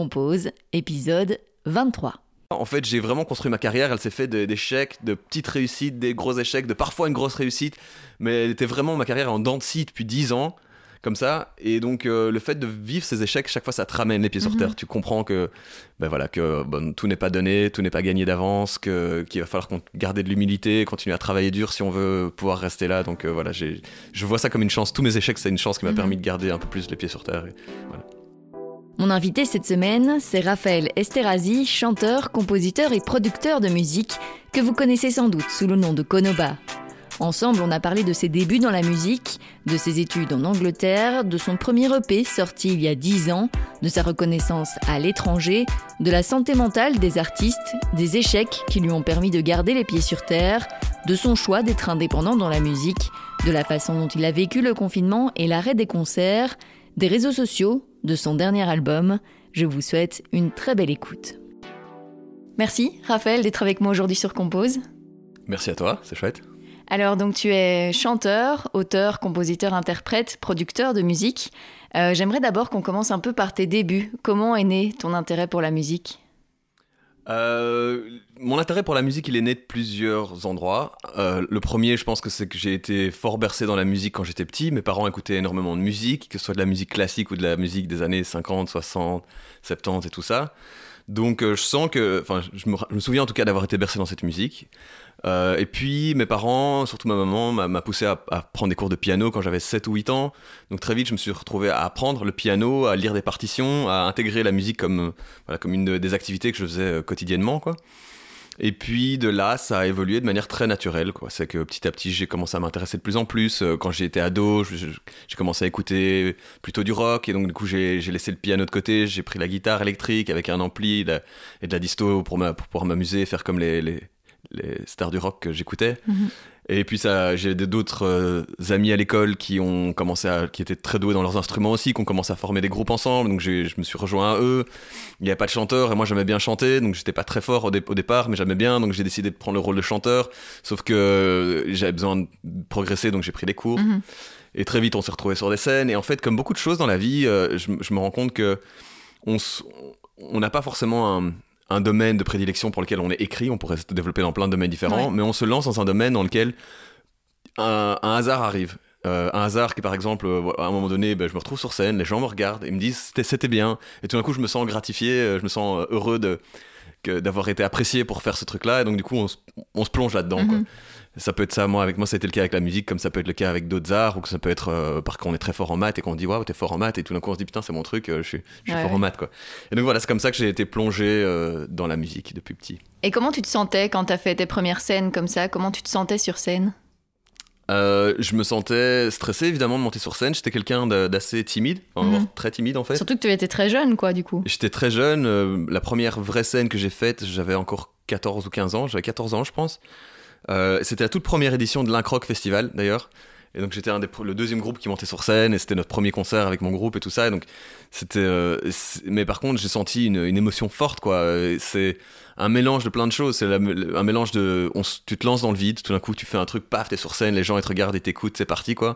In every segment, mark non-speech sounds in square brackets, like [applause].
Compose, épisode 23. En fait, j'ai vraiment construit ma carrière. Elle s'est faite d'échecs, de petites réussites, des gros échecs, de parfois une grosse réussite. Mais elle était vraiment ma carrière en dents de scie depuis 10 ans, comme ça. Et donc, euh, le fait de vivre ces échecs, chaque fois, ça te ramène les pieds sur Mhm. terre. Tu comprends que, ben voilà, que bon, tout n'est pas donné, tout n'est pas gagné d'avance, qu'il va falloir garder de l'humilité, continuer à travailler dur si on veut pouvoir rester là. Donc euh, voilà, je vois ça comme une chance. Tous mes échecs, c'est une chance qui m'a Mhm. permis de garder un peu plus les pieds sur terre. Et- Mon invité cette semaine, c'est Raphaël Esterhazy, chanteur, compositeur et producteur de musique que vous connaissez sans doute sous le nom de Konoba. Ensemble, on a parlé de ses débuts dans la musique, de ses études en Angleterre, de son premier EP sorti il y a 10 ans, de sa reconnaissance à l'étranger, de la santé mentale des artistes, des échecs qui lui ont permis de garder les pieds sur terre, de son choix d'être indépendant dans la musique, de la façon dont il a vécu le confinement et l'arrêt des concerts, des réseaux sociaux, de son dernier album. Je vous souhaite une très belle écoute. Merci Raphaël d'être avec moi aujourd'hui sur Compose. Merci à toi, c'est chouette. Alors donc tu es chanteur, auteur, compositeur, interprète, producteur de musique. Euh, J'aimerais d'abord qu'on commence un peu par tes débuts. Comment est né ton intérêt pour la musique? Euh, mon intérêt pour la musique, il est né de plusieurs endroits. Euh, le premier, je pense que c'est que j'ai été fort bercé dans la musique quand j'étais petit. Mes parents écoutaient énormément de musique, que ce soit de la musique classique ou de la musique des années 50, 60, 70 et tout ça. Donc euh, je sens que, enfin, je me, je me souviens en tout cas d'avoir été bercé dans cette musique. Euh, et puis mes parents, surtout ma maman, m'a poussé à, à prendre des cours de piano quand j'avais 7 ou 8 ans. Donc très vite, je me suis retrouvé à apprendre le piano, à lire des partitions, à intégrer la musique comme, euh, voilà, comme une de- des activités que je faisais euh, quotidiennement, quoi. Et puis de là, ça a évolué de manière très naturelle. C'est que petit à petit, j'ai commencé à m'intéresser de plus en plus. Euh, Quand été ado, j'ai commencé à écouter plutôt du rock. Et donc, du coup, j'ai laissé le piano de côté. J'ai pris la guitare électrique avec un ampli et de la disto pour, pouvoir m'amuser, faire comme les, stars du rock que j'écoutais. Mhm. Et puis ça, j'ai d'autres euh, amis à l'école qui ont commencé à, qui étaient très doués dans leurs instruments aussi, qui ont commencé à former des groupes ensemble. Donc je me suis rejoint à eux. Il n'y avait pas de chanteur et moi j'aimais bien chanter, donc j'étais pas très fort au, dé- au départ, mais j'aimais bien, donc j'ai décidé de prendre le rôle de chanteur. Sauf que euh, j'avais besoin de progresser, donc j'ai pris des cours. Mhm. Et très vite, on s'est retrouvés sur des scènes. Et en fait, comme beaucoup de choses dans la vie, euh, je, je me rends compte que on n'a pas forcément un, un domaine de prédilection pour lequel on est écrit. On pourrait se développer dans plein de domaines différents, Ouais. mais on se lance dans un domaine dans lequel un, un hasard arrive. Euh, un hasard qui, par exemple, euh, à un moment donné, ben, je me retrouve sur scène, les gens me regardent et me disent c'était, bien. Et tout d'un coup, je me sens gratifié, euh, je me sens heureux de, d'avoir été apprécié pour faire ce truc-là. Et donc, du coup, on, se- on se plonge là-dedans. Mhm. Ça peut être ça, moi, avec moi, c'était le cas avec la musique, comme ça peut être le cas avec d'autres arts, ou que ça peut être euh, parce qu'on est très fort en maths et qu'on dit waouh, t'es fort en maths, et tout d'un coup on se dit putain, c'est mon truc, euh, je suis, je suis Ouais, fort en maths, quoi. Et donc voilà, c'est comme ça que j'ai été plongé euh, dans la musique depuis petit. Et comment tu te sentais quand t'as fait tes premières scènes comme ça? Comment tu te sentais sur scène? Euh, je me sentais stressé évidemment de monter sur scène, j'étais quelqu'un d'assez timide, enfin, Mhm. très timide en fait. Surtout que tu étais très jeune, quoi, du coup. J'étais très jeune, euh, la première vraie scène que j'ai faite, j'avais encore 14 ou 15 ans, j'avais 14 ans je pense. Euh, c'était la toute première édition de l'Incroc Festival d'ailleurs. Et donc j'étais un le deuxième groupe qui montait sur scène et c'était notre premier concert avec mon groupe et tout ça. Et donc c'était, euh, mais par contre j'ai senti une, une émotion forte quoi. Euh, C'est un mélange de plein de choses. C'est un mélange de, on tu te lances dans le vide, tout d'un coup tu fais un truc, paf, t'es sur scène, les gens ils te regardent et t'écoutent, c'est parti quoi.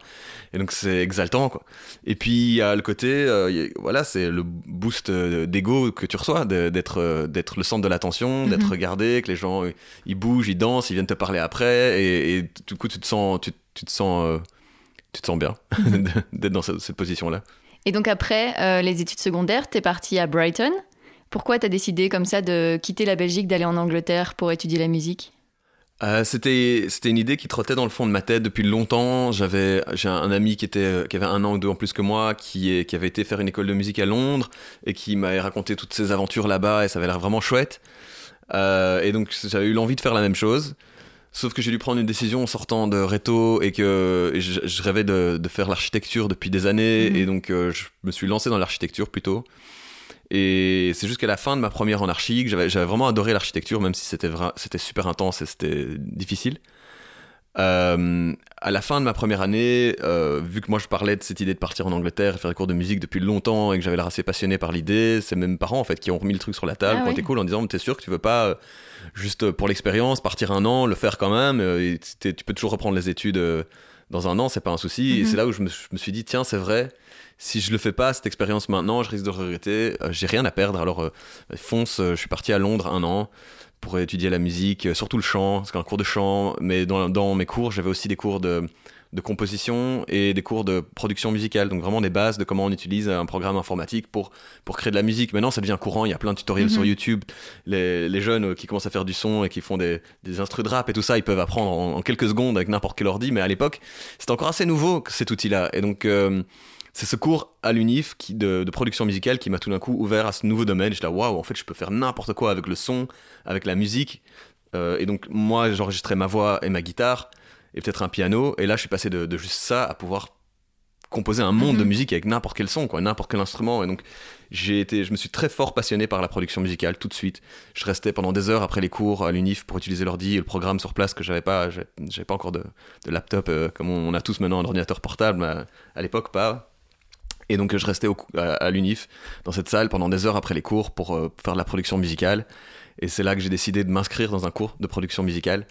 Et donc c'est exaltant quoi. Et puis il y a le côté, euh, a- voilà, c'est le boost euh, d'ego que tu reçois, d'être euh, d'être le centre de l'attention, d'être Mhm. regardé, que les gens ils bougent, ils dansent, ils viennent te parler après, et, et du coup tu te sens, tu, tu te sens, euh, tu te sens bien [laughs] d'être dans cette, cette position-là. Et donc après euh, les études secondaires, t'es parti à Brighton. Pourquoi t'as décidé comme ça de quitter la Belgique, d'aller en Angleterre pour étudier la musique? Euh, c'était c'était une idée qui trottait dans le fond de ma tête depuis longtemps. J'avais j'ai un ami qui était qui avait un an ou deux en plus que moi, qui est qui avait été faire une école de musique à Londres et qui m'avait raconté toutes ses aventures là-bas et ça avait l'air vraiment chouette. Euh, et donc j'avais eu l'envie de faire la même chose. Sauf que j'ai dû prendre une décision en sortant de Reto et que je, je rêvais de, de faire l'architecture depuis des années Mhm. et donc euh, je me suis lancé dans l'architecture plutôt. Et c'est jusqu'à la fin de ma première en archi que j'avais vraiment adoré l'architecture, même si c'était super intense et c'était difficile. Euh, à la fin de ma première année, euh, vu que moi je parlais de cette idée de partir en Angleterre et faire des cours de musique depuis longtemps et que j'avais l'air assez passionné par l'idée, c'est mes parents en fait qui ont remis le truc sur la table, Ah qui ont ouais. cool en disant t'es sûr que tu veux pas euh, juste pour l'expérience partir un an, le faire quand même, euh, et tu peux toujours reprendre les études dans un an, c'est pas un souci. Et Mhm. c'est là où je me, je me suis dit, tiens, c'est vrai, si je le fais pas, cette expérience maintenant, je risque de regretter. Euh, J'ai rien à perdre. Alors, euh, fonce, euh, je suis parti à Londres un an pour étudier la musique, surtout le chant, parce qu'un cours de chant, mais dans, dans mes cours, j'avais aussi des cours de, de composition et des cours de production musicale, donc vraiment des bases de comment on utilise un programme informatique pour, pour créer de la musique. Maintenant, ça devient courant, il y a plein de tutoriels Mhm. sur YouTube. Les, les jeunes euh, qui commencent à faire du son et qui font des, des instrus de rap et tout ça, ils peuvent apprendre en, en quelques secondes avec n'importe quel ordi, mais à l'époque, c'était encore assez nouveau cet outil-là. Et donc, euh, c'est ce cours à l'UNIF qui, de, de production musicale qui m'a tout d'un coup ouvert à ce nouveau domaine. Je là, waouh, en fait, je peux faire n'importe quoi avec le son, avec la musique. Euh, et donc, moi, j'enregistrais ma voix et ma guitare, et peut-être un piano. Et là, je suis passé de, de juste ça à pouvoir composer un monde Mhm. de musique avec n'importe quel son, quoi, n'importe quel instrument. Et donc, j'ai été, je me suis très fort passionné par la production musicale tout de suite. Je restais pendant des heures après les cours à l'UNIF pour utiliser l'ordi et le programme sur place que j'avais pas, j'avais pas encore de, de laptop euh, comme on a tous maintenant un ordinateur portable, mais à l'époque pas. Et donc je restais au à, à l'UNIF dans cette salle pendant des heures après les cours pour euh, faire de la production musicale. Et c'est là que j'ai décidé de m'inscrire dans un cours de production musicale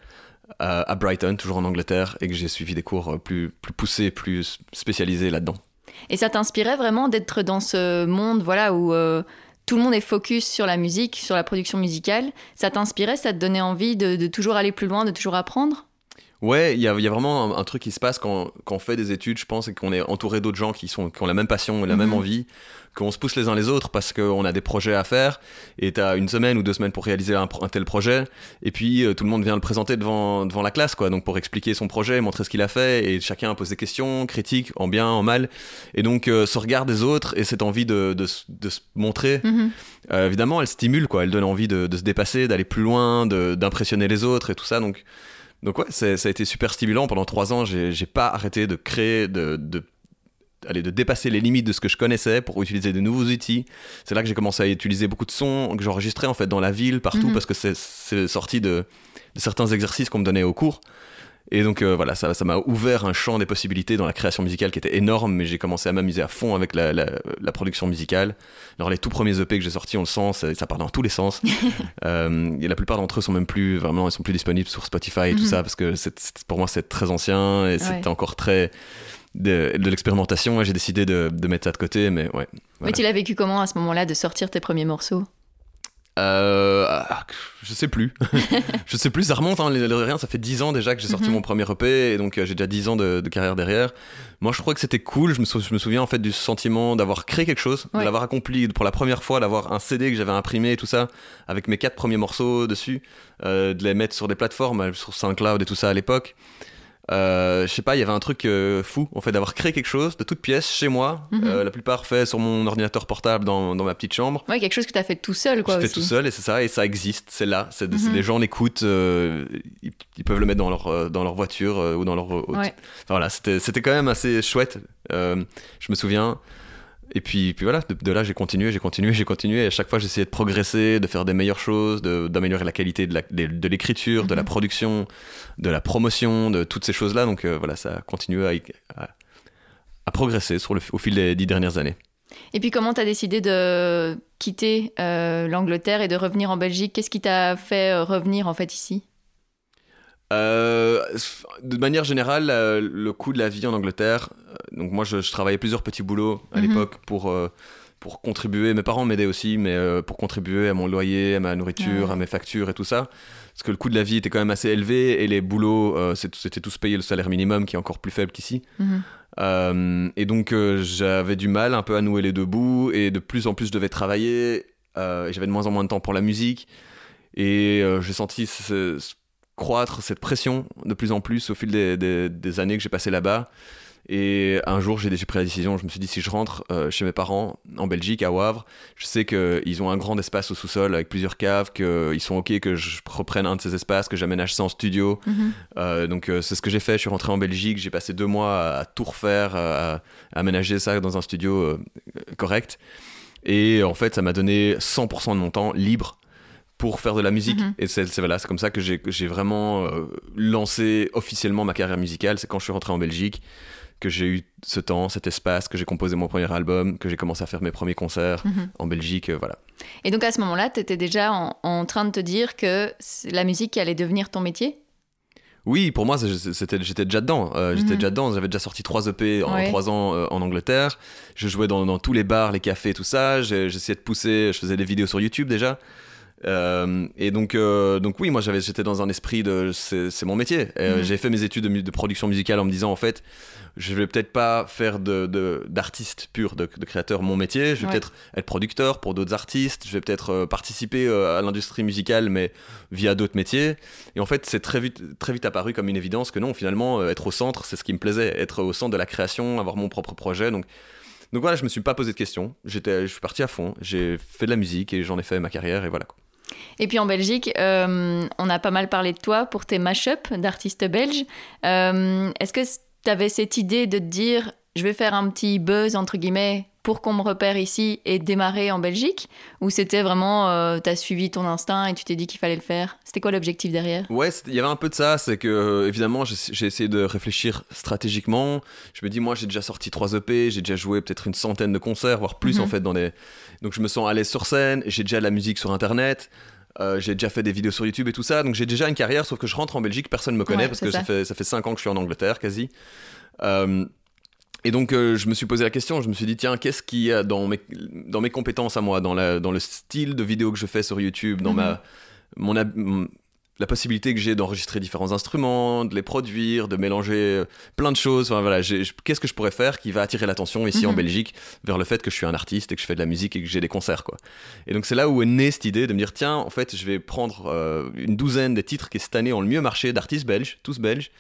euh, à Brighton, toujours en Angleterre, et que j'ai suivi des cours euh, plus, plus poussés, plus spécialisés là-dedans. Et ça t'inspirait vraiment d'être dans ce monde voilà, où euh, tout le monde est focus sur la musique, sur la production musicale? Ça t'inspirait Ça te donnait envie de, de toujours aller plus loin, de toujours apprendre? Ouais, il y y a vraiment un, un truc qui se passe quand, quand on fait des études, je pense, et qu'on est entouré d'autres gens qui, sont, qui ont la même passion la Mhm. même envie, qu'on se pousse les uns les autres parce qu'on a des projets à faire, et tu as une semaine ou deux semaines pour réaliser un, tel projet, et puis euh, tout le monde vient le présenter devant, devant la classe, quoi, donc pour expliquer son projet, montrer ce qu'il a fait, et chacun pose des questions, critique, en bien, en mal, et donc euh, ce regard des autres et cette envie de, de, se- de se montrer, Mhm. euh, évidemment, elle stimule, quoi. Elle donne envie de, de se dépasser, d'aller plus loin, de- d'impressionner les autres et tout ça. Donc, donc ouais, ça a été super stimulant. Pendant trois ans, j'ai pas arrêté de créer, de, de, allez, de dépasser les limites de ce que je connaissais pour utiliser de nouveaux outils. C'est là que j'ai commencé à utiliser beaucoup de sons que j'enregistrais en fait dans la ville, partout, Mhm. parce que c'est- c'est sorti de, de certains exercices qu'on me donnait au cours. Et donc euh, voilà, ça ça m'a ouvert un champ des possibilités dans la création musicale qui était énorme, mais j'ai commencé à m'amuser à fond avec la, la, la production musicale. Alors les tout premiers EP que j'ai sortis, on le sent, ça, ça part dans tous les sens. [laughs] Euh, et la plupart d'entre eux sont même plus vraiment, ils sont plus disponibles sur Spotify et tout Mhm. ça parce que pour moi c'est très ancien et c'était Ouais. encore très de, de l'expérimentation. J'ai décidé de, de mettre ça de côté, mais ouais. Mais tu l'as vécu comment à ce moment-là de sortir tes premiers morceaux? Euh, je sais plus. [laughs] je sais plus, ça remonte, hein, rien, ça fait 10 ans déjà que j'ai sorti Mhm. mon premier EP, et donc euh, j'ai déjà 10 ans de, de carrière derrière. Moi, je crois que c'était cool, je me, sou- je me souviens en fait du sentiment d'avoir créé quelque chose, Ouais. de l'avoir accompli pour la première fois, d'avoir un CD que j'avais imprimé et tout ça, avec mes quatre premiers morceaux dessus, euh, de les mettre sur des plateformes, sur SoundCloud et tout ça à l'époque. Euh, je sais pas, il y avait un truc euh, fou, en fait, d'avoir créé quelque chose de toute pièce chez moi, Mhm. euh, la plupart fait sur mon ordinateur portable dans, dans ma petite chambre. Ouais, quelque chose que tu as fait tout seul, quoi. Je fais tout seul et c'est ça, et ça existe, c'est là. C'est- Mhm. les gens l'écoutent, ils, ils peuvent le mettre dans leur, dans leur voiture ou dans leur. Ouais. Enfin, voilà, c'était, quand même assez chouette. Je me souviens. Et puis, puis voilà, de, de là j'ai continué, j'ai continué, j'ai continué. Et à chaque fois j'essayais de progresser, de faire des meilleures choses, d'améliorer la qualité de, la- de- de l'écriture, de la Mhm. production, de la promotion, de toutes ces choses-là. Donc euh, voilà, ça a continué à, à- à progresser sur le, au fil des dix dernières années. Et puis comment tu as décidé de quitter euh, l'Angleterre et de revenir en Belgique? Qu'est-ce qui t'a fait euh, revenir en fait ici? Euh, de manière générale, euh, le coût de la vie en Angleterre, euh, donc moi je, je travaillais plusieurs petits boulots à Mhm. l'époque pour, pour contribuer, mes parents m'aidaient aussi, mais pour contribuer à mon loyer, à ma nourriture, Ouais. à mes factures et tout ça. Parce que le coût de la vie était quand même assez élevé et les boulots, c'était tous payés le salaire minimum qui est encore plus faible qu'ici. Mhm. Et donc j'avais du mal un peu à nouer les deux bouts et de plus en plus je devais travailler j'avais de moins en moins de temps pour la musique et euh, j'ai senti ce- ce- croître cette pression de plus en plus au fil des, des- des années que j'ai passées là-bas et un jour j'ai j'ai pris la décision je me suis dit si je rentre euh, chez mes parents en Belgique à Wavre je sais qu'ils ont un grand espace au sous-sol avec plusieurs caves qu'ils sont ok que je reprenne un de ces espaces que j'aménage ça en studio Mhm. euh, donc euh, c'est ce que j'ai fait. Je suis rentré en Belgique, j'ai passé deux mois à, à tout refaire, à, à aménager ça dans un studio correct. Et en fait, ça m'a donné 100% de mon temps libre pour faire de la musique. Mhm. Et c'est voilà, comme ça que j'ai vraiment euh, lancé officiellement ma carrière musicale. C'est quand je suis rentré en Belgique que j'ai eu ce temps, cet espace, que j'ai composé mon premier album, que j'ai commencé à faire mes premiers concerts Mhm. en Belgique. euh, voilà. Et donc à ce moment-là, tu étais déjà en, en train de te dire que la musique allait devenir ton métier? Oui, pour moi, c'était, j'étais déjà dedans. Euh, j'étais mhm. déjà dedans. J'avais déjà sorti trois EP en trois ans euh, en Angleterre. Je jouais dans, tous les bars, les cafés, tout ça. J'essayais de pousser. Je faisais des vidéos sur YouTube déjà. Euh, et donc, donc oui, moi j'étais dans un esprit de c'est mon métier. Mhm. J'ai fait mes études de, de, production musicale en me disant en fait, je vais peut-être pas faire de, d'artiste pur, de, créateur mon métier. Je vais peut-être être producteur pour d'autres artistes. Je vais peut-être euh, participer euh, à l'industrie musicale, mais via d'autres métiers. Et en fait, c'est très vite, très vite apparu comme une évidence que non, finalement, euh, être au centre, c'est ce qui me plaisait. Être au centre de la création, avoir mon propre projet. Donc, donc voilà, je me suis pas posé de questions. J'étais, je suis parti à fond. J'ai fait de la musique et j'en ai fait ma carrière et voilà. Et puis en Belgique, on a pas mal parlé de toi pour tes mash-ups d'artistes belges. Est-ce que tu avais cette idée de te dire je vais faire un petit buzz entre guillemets pour qu'on me repère ici et démarrer en Belgique Ou c'était vraiment, euh, tu as suivi ton instinct et tu t'es dit qu'il fallait le faire? C'était quoi l'objectif derrière? Ouais, il y avait un peu de ça, c'est que euh, évidemment j'ai essayé de réfléchir stratégiquement. Je me dis, moi j'ai déjà sorti 3 EP, j'ai déjà joué peut-être une centaine de concerts, voire plus mhm. en fait. dans des... Donc je me sens à l'aise sur scène, j'ai déjà de la musique sur Internet. Euh, j'ai déjà fait des vidéos sur YouTube et tout ça, donc j'ai déjà une carrière, sauf que je rentre en Belgique, personne ne me connaît parce que ça. fait, ça fait 5 ans que je suis en Angleterre quasi. Euh, et donc euh, je me suis posé la question, je me suis dit tiens, qu'est-ce qu'il y a dans mes, dans mes compétences à moi, dans, la, dans le style de vidéo que je fais sur YouTube, dans ma, mhm. mon, la possibilité que j'ai d'enregistrer différents instruments, de les produire, de mélanger euh, plein de choses. Enfin, voilà, qu'est-ce que je pourrais faire qui va attirer l'attention ici en mhm. Belgique vers le fait que je suis un artiste et que je fais de la musique et que j'ai des concerts, quoi. Et donc c'est là où est née cette idée de me dire tiens, en fait, je vais prendre euh, une douzaine des titres qui cette année ont le mieux marché d'artistes belges, tous belges,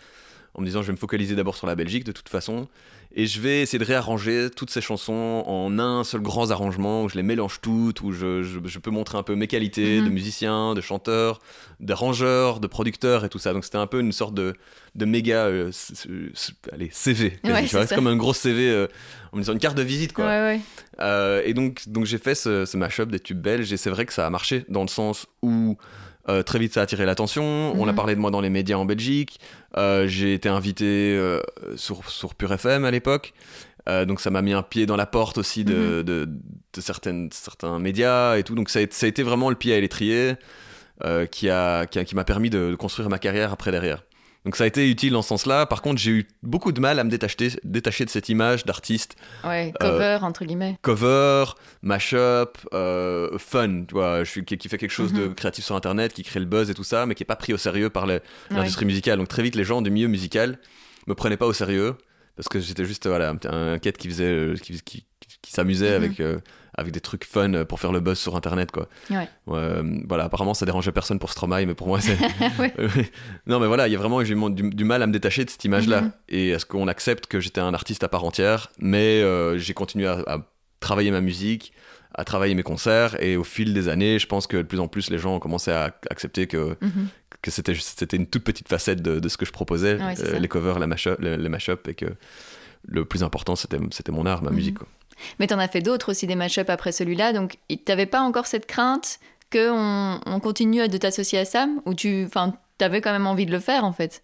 en me disant je vais me focaliser d'abord sur la Belgique de toute façon et je vais essayer de réarranger toutes ces chansons en un seul grand arrangement où je les mélange toutes, où je, je, peux montrer un peu mes qualités de mhm. musicien, de chanteur, d'arrangeur, de producteur et tout ça. Donc c'était un peu une sorte de, de méga euh, allez, CV. [laughs] c'est comme un gros CV, euh, en me disant une carte de visite quoi. Euh, et donc, donc j'ai fait ce, ce mashup des tubes belges et c'est vrai que ça a marché dans le sens où euh, très vite, ça a attiré l'attention. On a mhm. parlé de moi dans les médias en Belgique. Euh, j'ai été invité euh, sur, sur Pure FM à l'époque. donc ça m'a mis un pied dans la porte aussi de, mhm. de, certaines, certains médias et tout. Donc ça a, ça a été vraiment le pied à l'étrier qui m'a qui, qui permis de, construire ma carrière après derrière. Donc ça a été utile dans ce sens-là. Par contre, j'ai eu beaucoup de mal à me détacher, détacher de cette image d'artiste. Ouais, cover, entre guillemets. Cover, mashup, euh, fun, tu vois, je suis, qui, fait quelque chose de mhm. créatif sur Internet, qui crée le buzz et tout ça, mais qui est pas pris au sérieux par l'industrie musicale. Donc très vite, les gens du milieu musical me prenaient pas au sérieux parce que j'étais juste voilà un, quête qui faisait, euh, qui, qui, s'amusait mhm. avec. Euh, avec des trucs fun euh, pour faire le buzz sur internet quoi. Euh, voilà, apparemment ça dérangeait personne pour Stromae, mais pour moi c'est. [laughs] [laughs] non mais voilà, il y a vraiment j'ai eu du, mal à me détacher de cette image-là. Mm-hmm. Et est-ce qu'on accepte que j'étais un artiste à part entière, mais euh, j'ai continué à, travailler ma musique, à travailler mes concerts, et au fil des années, je pense que de plus en plus les gens ont commencé à accepter que. Que c'était c'était une toute petite facette de, ce que je proposais les covers la mashup, les, mashup et que le plus important c'était mon art ma mm-hmm. musique quoi. Mais tu en as fait d'autres aussi, des match après celui-là. Donc, t'avais pas encore cette crainte qu'on on continue de t'associer à Sam? Ou tu avais quand même envie de le faire, en fait?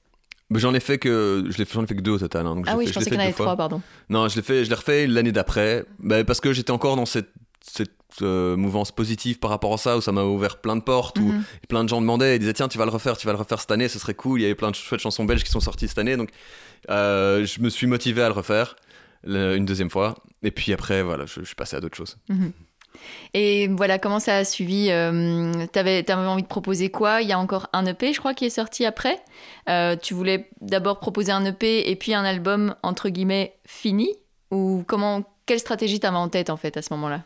J'en ai fait que je l'ai fait que deux au total. Hein, ah oui, je pensais qu'il y en avait trois, pardon. Non, je l'ai fait, je l'ai refait l'année d'après, bah, parce que j'étais encore dans cette, cette euh, mouvance positive par rapport à ça, où ça m'a ouvert plein de portes, où mhm. plein de gens demandaient et disaient tiens tu vas le refaire, tu vas le refaire cette année, ce serait cool. Il y avait plein de chouettes chansons belges qui sont sorties cette année, donc euh, je me suis motivé à le refaire une deuxième fois. Et puis après, voilà, je, suis passé à d'autres choses. Mhm. Et voilà, comment ça a suivi euh, T'avais avais envie de proposer quoi? Il y a encore un EP, je crois, qui est sorti après. Euh, tu voulais d'abord proposer un EP et puis un album, entre guillemets, fini? Ou comment quelle stratégie t'avais en tête, en fait, à ce moment-là?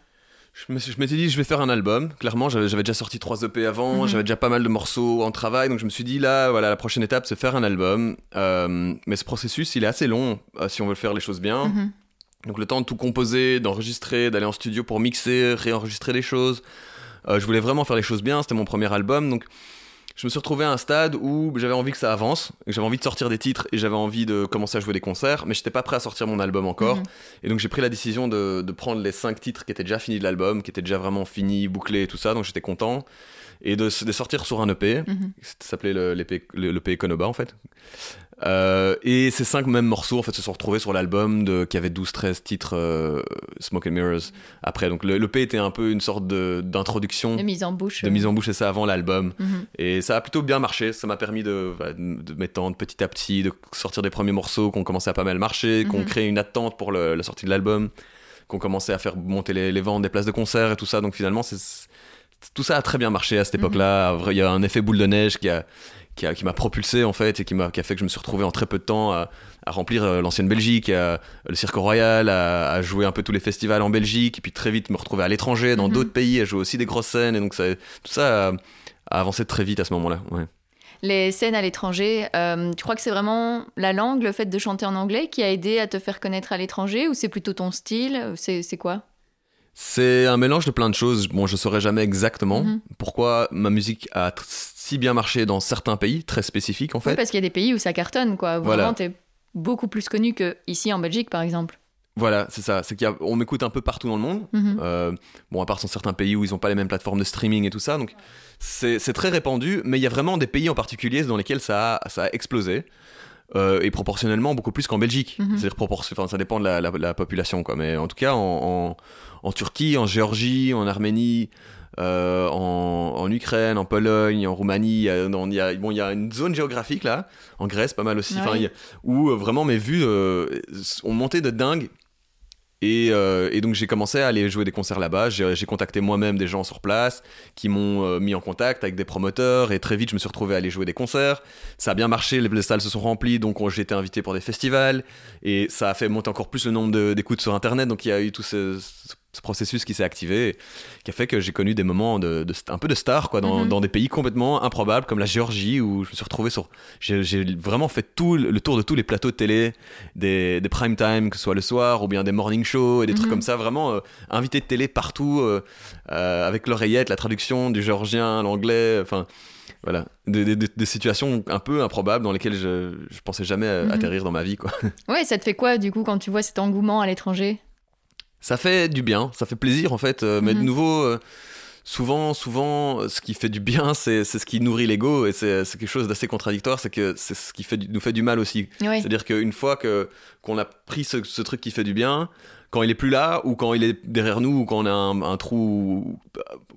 Je m'étais dit, je vais faire un album. Clairement, j'avais déjà sorti trois EP avant, mhm. j'avais déjà pas mal de morceaux en travail, donc je me suis dit, là, voilà, la prochaine étape, c'est faire un album. Euh, mais ce processus, il est assez long euh, si on veut faire les choses bien. Mhm. Donc le temps de tout composer, d'enregistrer, d'aller en studio pour mixer, réenregistrer les choses. Euh, je voulais vraiment faire les choses bien, c'était mon premier album, donc je me suis retrouvé à un stade où j'avais envie que ça avance, j'avais envie de sortir des titres et j'avais envie de commencer à jouer des concerts, mais j'étais pas prêt à sortir mon album encore. Mhm. Et donc j'ai pris la décision de, prendre les cinq titres qui étaient déjà finis de l'album, qui étaient déjà vraiment finis, bouclés et tout ça, donc j'étais content. Et de, sortir sur un EP, mhm. ça s'appelait l'EP le, le, Konoba en fait. Euh, et ces cinq mêmes morceaux en fait se sont retrouvés sur l'album de qui avait 12-13 titres euh, Smoke and Mirrors après donc le, P était un peu une sorte d'introduction de, mise en bouche de mise en bouche et ça avant l'album mhm. et ça a plutôt bien marché ça m'a permis de, de m'étendre petit à petit de sortir des premiers morceaux qu'on commençait à pas mal marcher qu'on mhm. crée une attente pour la sortie de l'album qu'on commençait à faire monter les, les, ventes des places de concert et tout ça donc finalement c'est tout ça a très bien marché à cette mhm. époque-là. Il y a un effet boule de neige qui a, qui, m'a propulsé en fait et qui m'a qui a fait que je me suis retrouvé en très peu de temps à, remplir euh, l'ancienne Belgique, le Cirque Royal, à, jouer un peu tous les festivals en Belgique, et puis très vite me retrouver à l'étranger, dans mhm. d'autres pays, à jouer aussi des grosses scènes. Et donc ça, tout ça a, avancé très vite à ce moment-là. Les scènes à l'étranger, euh, tu crois que c'est vraiment la langue, le fait de chanter en anglais qui a aidé à te faire connaître à l'étranger ou c'est plutôt ton style C'est quoi? C'est un mélange de plein de choses. Bon, je saurais jamais exactement mhm. pourquoi ma musique a si bien marché dans certains pays très spécifiques en fait. parce qu'il y a des pays où ça cartonne quoi. Vraiment, t'es beaucoup plus connu que ici en Belgique par exemple. Voilà, c'est ça. C'est qu'on m'écoute un peu partout dans le monde. Mhm. Euh, bon, à part dans certains pays où ils n'ont pas les mêmes plateformes de streaming et tout ça. Donc, c'est très répandu. Mais il y a vraiment des pays en particulier dans lesquels ça a, ça a explosé. Euh, et proportionnellement beaucoup plus qu'en Belgique. Mhm. C'est-à-dire, ça dépend de la, population, quoi. Mais en tout cas, en, en, Turquie, en Géorgie, en Arménie, euh, en, Ukraine, en Pologne, en Roumanie, il y, a, bon, il y a une zone géographique là, en Grèce, pas mal aussi, où euh, vraiment mes vues ont monté de dingue. Euh, et, donc j'ai commencé à aller jouer des concerts là-bas. J'ai contacté moi-même des gens sur place qui m'ont euh, mis en contact avec des promoteurs et très vite je me suis retrouvé à aller jouer des concerts. Ça a bien marché, les, salles se sont remplies, donc j'ai été invité pour des festivals et ça a fait monter encore plus le nombre d'écoutes sur Internet. Donc il y a eu tout ce, ce processus qui s'est activé, qui a fait que j'ai connu des moments de, un peu de star quoi, dans, mhm. dans, des pays complètement improbables comme la Géorgie où je me suis retrouvé sur. J'ai vraiment fait tout le tour de tous les plateaux de télé, des, des prime time, que ce soit le soir ou bien des morning shows et des trucs mhm. comme ça, vraiment euh, invité de télé partout euh, euh, avec l'oreillette, la traduction du géorgien, l'anglais, enfin voilà, des, des, situations un peu improbables dans lesquelles je, je pensais jamais mhm. atterrir dans ma vie quoi. Ouais, ça te fait quoi du coup quand tu vois cet engouement à l'étranger? Ça fait du bien, ça fait plaisir en fait. Euh, mais de mhm. nouveau, euh, souvent, souvent, ce qui fait du bien, [laughs] c'est ce qui nourrit l'ego et c'est quelque chose d'assez contradictoire, c'est que c'est ce qui fait, nous fait du mal aussi. C'est-à-dire qu'une fois que qu'on a pris ce, truc qui fait du bien, quand il est plus là ou quand il est derrière nous ou quand on a un, trou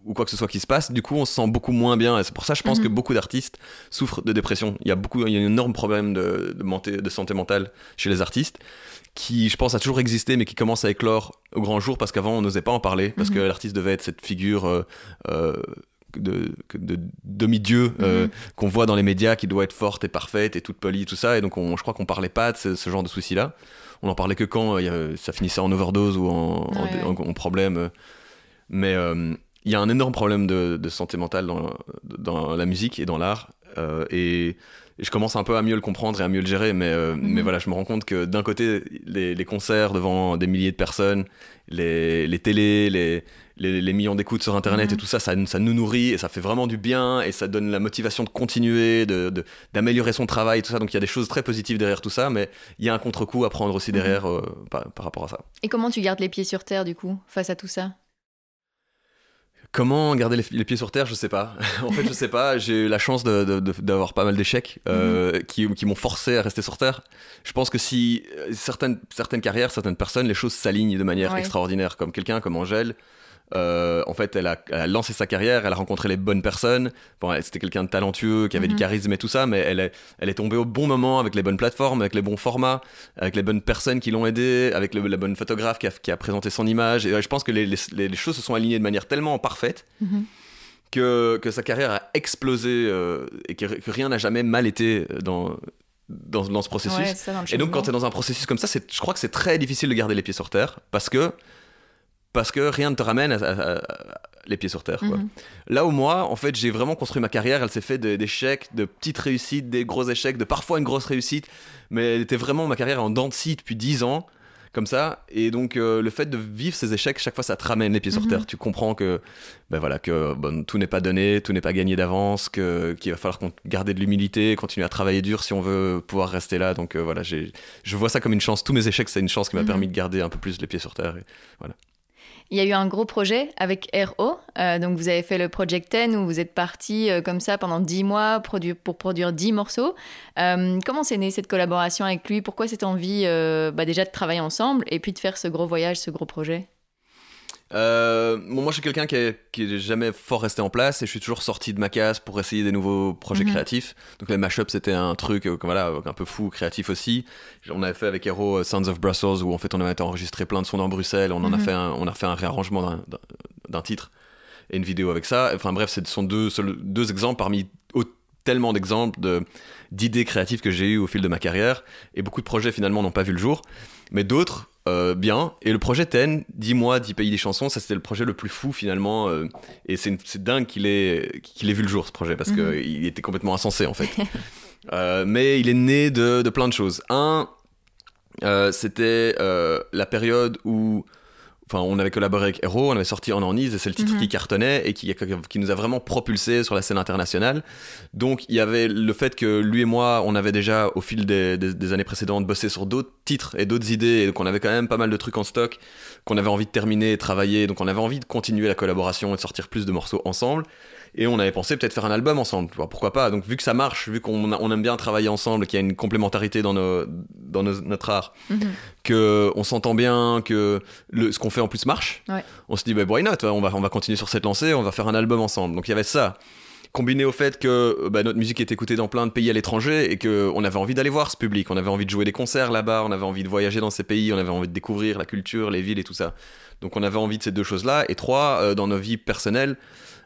ou, quoi que ce soit qui se passe, du coup on se sent beaucoup moins bien et c'est pour ça je pense mhm. que beaucoup d'artistes souffrent de dépression. Il y a beaucoup, il y a un énorme problème de, de, de santé mentale chez les artistes qui, je pense, a toujours existé, mais qui commence à éclore au grand jour parce qu'avant, on n'osait pas en parler, parce mhm. que l'artiste devait être cette figure euh, euh, de, de demi-dieu euh, mhm. qu'on voit dans les médias, qui doit être forte et parfaite et toute polie, tout ça. Et donc, on, je crois qu'on parlait pas de ce, genre de soucis-là. On en parlait que quand ça finissait en overdose ou en, en, problème. Mais il y a un énorme problème de, de santé mentale dans, dans, la musique et dans l'art. et je commence un peu à mieux le comprendre et à mieux le gérer. Mais, euh, mais mhm. voilà, je me rends compte que d'un côté, les, les, concerts devant des milliers de personnes, les, les télés, les, les, millions d'écoutes sur Internet et tout ça, ça, ça, nous nourrit et ça fait vraiment du bien et ça donne la motivation de continuer, d'améliorer de, son travail et tout ça. Donc il y a des choses très positives derrière tout ça, mais il y a un contre-coup à prendre aussi mhm. derrière euh, par, par rapport à ça. Et comment tu gardes les pieds sur terre du coup face à tout ça? Comment garder les, pieds sur terre? Je sais pas. [laughs] en fait, je sais pas. J'ai eu la chance d'avoir pas mal d'échecs euh, mhm. qui, qui m'ont forcé à rester sur terre. Je pense que si euh, certaines, certaines carrières, certaines personnes, les choses s'alignent de manière extraordinaire, comme quelqu'un comme Angèle, euh, en fait, elle a, lancé sa carrière, elle a rencontré les bonnes personnes. Bon, c'était quelqu'un de talentueux, qui avait du mhm. charisme et tout ça, mais elle est, elle est tombée au bon moment avec les bonnes plateformes, avec les bons formats, avec les bonnes personnes qui l'ont aidé, avec le, la bonne photographe qui a, qui a, présenté son image. Et je pense que les, les, choses se sont alignées de manière tellement parfaite. Mhm. Que, que, sa carrière a explosé euh, et que, rien n'a jamais mal été dans, dans, dans ce processus. et donc, quand tu es dans un processus comme ça, je crois que c'est très difficile de garder les pieds sur terre parce que parce que rien ne te ramène les pieds sur terre. Mhm. Là où moi, en fait, j'ai vraiment construit ma carrière, elle s'est faite d'échecs, de petites réussites, des gros échecs, de parfois une grosse réussite, mais elle était vraiment ma carrière en dents de scie depuis 10 ans, comme ça. Et donc, euh, le fait de vivre ces échecs, chaque fois, ça te ramène les pieds sur mhm. terre. Tu comprends que, ben voilà, que bon, tout n'est pas donné, tout n'est pas gagné d'avance, que qu'il va falloir garder de l'humilité, continuer à travailler dur si on veut pouvoir rester là. Donc euh, voilà, je vois ça comme une chance. Tous mes échecs, c'est une chance qui m'a mhm. permis de garder un peu plus les pieds sur terre. Et, voilà. Il y a eu un gros projet avec RO. Euh, donc, vous avez fait le Project 10 où vous êtes parti euh, comme ça pendant 10 mois pour produire 10 morceaux. Euh, comment s'est née cette collaboration avec lui? Pourquoi cette envie bah, déjà de travailler ensemble et puis de faire ce gros voyage, ce gros projet? Euh, moi, je suis quelqu'un qui est, jamais fort resté en place et je suis toujours sorti de ma case pour essayer des nouveaux projets mhm. créatifs. Donc, les mashups, c'était un truc euh, voilà, un peu fou, créatif aussi. On avait fait avec Hero euh, Sounds of Brussels où en fait on avait enregistré plein de sons dans Bruxelles. On, en a, mhm. fait un, on a fait un réarrangement d'un titre et une vidéo avec ça. Enfin, bref, ce sont deux, deux exemples parmi tellement d'exemples d'idées créatives que j'ai eues au fil de ma carrière et beaucoup de projets finalement n'ont pas vu le jour mais d'autres euh, bien. Et le projet Ten, 10 mois, 10 pays, des chansons, ça c'était le projet le plus fou finalement. Euh, et c'est dingue qu'il ait, qu'il ait vu le jour ce projet parce que mhm. qu'il était complètement insensé en fait. [laughs] Euh, mais il est né de, de, plein de choses. Un, c'était la période où Enfin, on avait collaboré avec Hero, on avait sorti En Ornise, et c'est le titre mhm. qui cartonnait et qui, qui, nous a vraiment propulsé sur la scène internationale. Donc, il y avait le fait que lui et moi, on avait déjà, au fil des, des, années précédentes, bossé sur d'autres titres et d'autres idées, et qu'on avait quand même pas mal de trucs en stock, qu'on avait envie de terminer et travailler. Donc, on avait envie de continuer la collaboration et de sortir plus de morceaux ensemble. Et on avait pensé peut-être faire un album ensemble, pourquoi pas. Donc vu que ça marche, vu qu'on on aime bien travailler ensemble, qu'il y a une complémentarité dans, nos, dans notre art, mhm. que on s'entend bien, que le, ce qu'on fait en plus marche, on se dit bah, why not on va, on va continuer sur cette lancée, on va faire un album ensemble. Donc il y avait ça combiné au fait que bah, notre musique est écoutée dans plein de pays à l'étranger et qu'on avait envie d'aller voir ce public, on avait envie de jouer des concerts là-bas, on avait envie de voyager dans ces pays, on avait envie de découvrir la culture, les villes et tout ça. Donc on avait envie de ces deux choses-là. Et trois, euh, dans nos vies personnelles,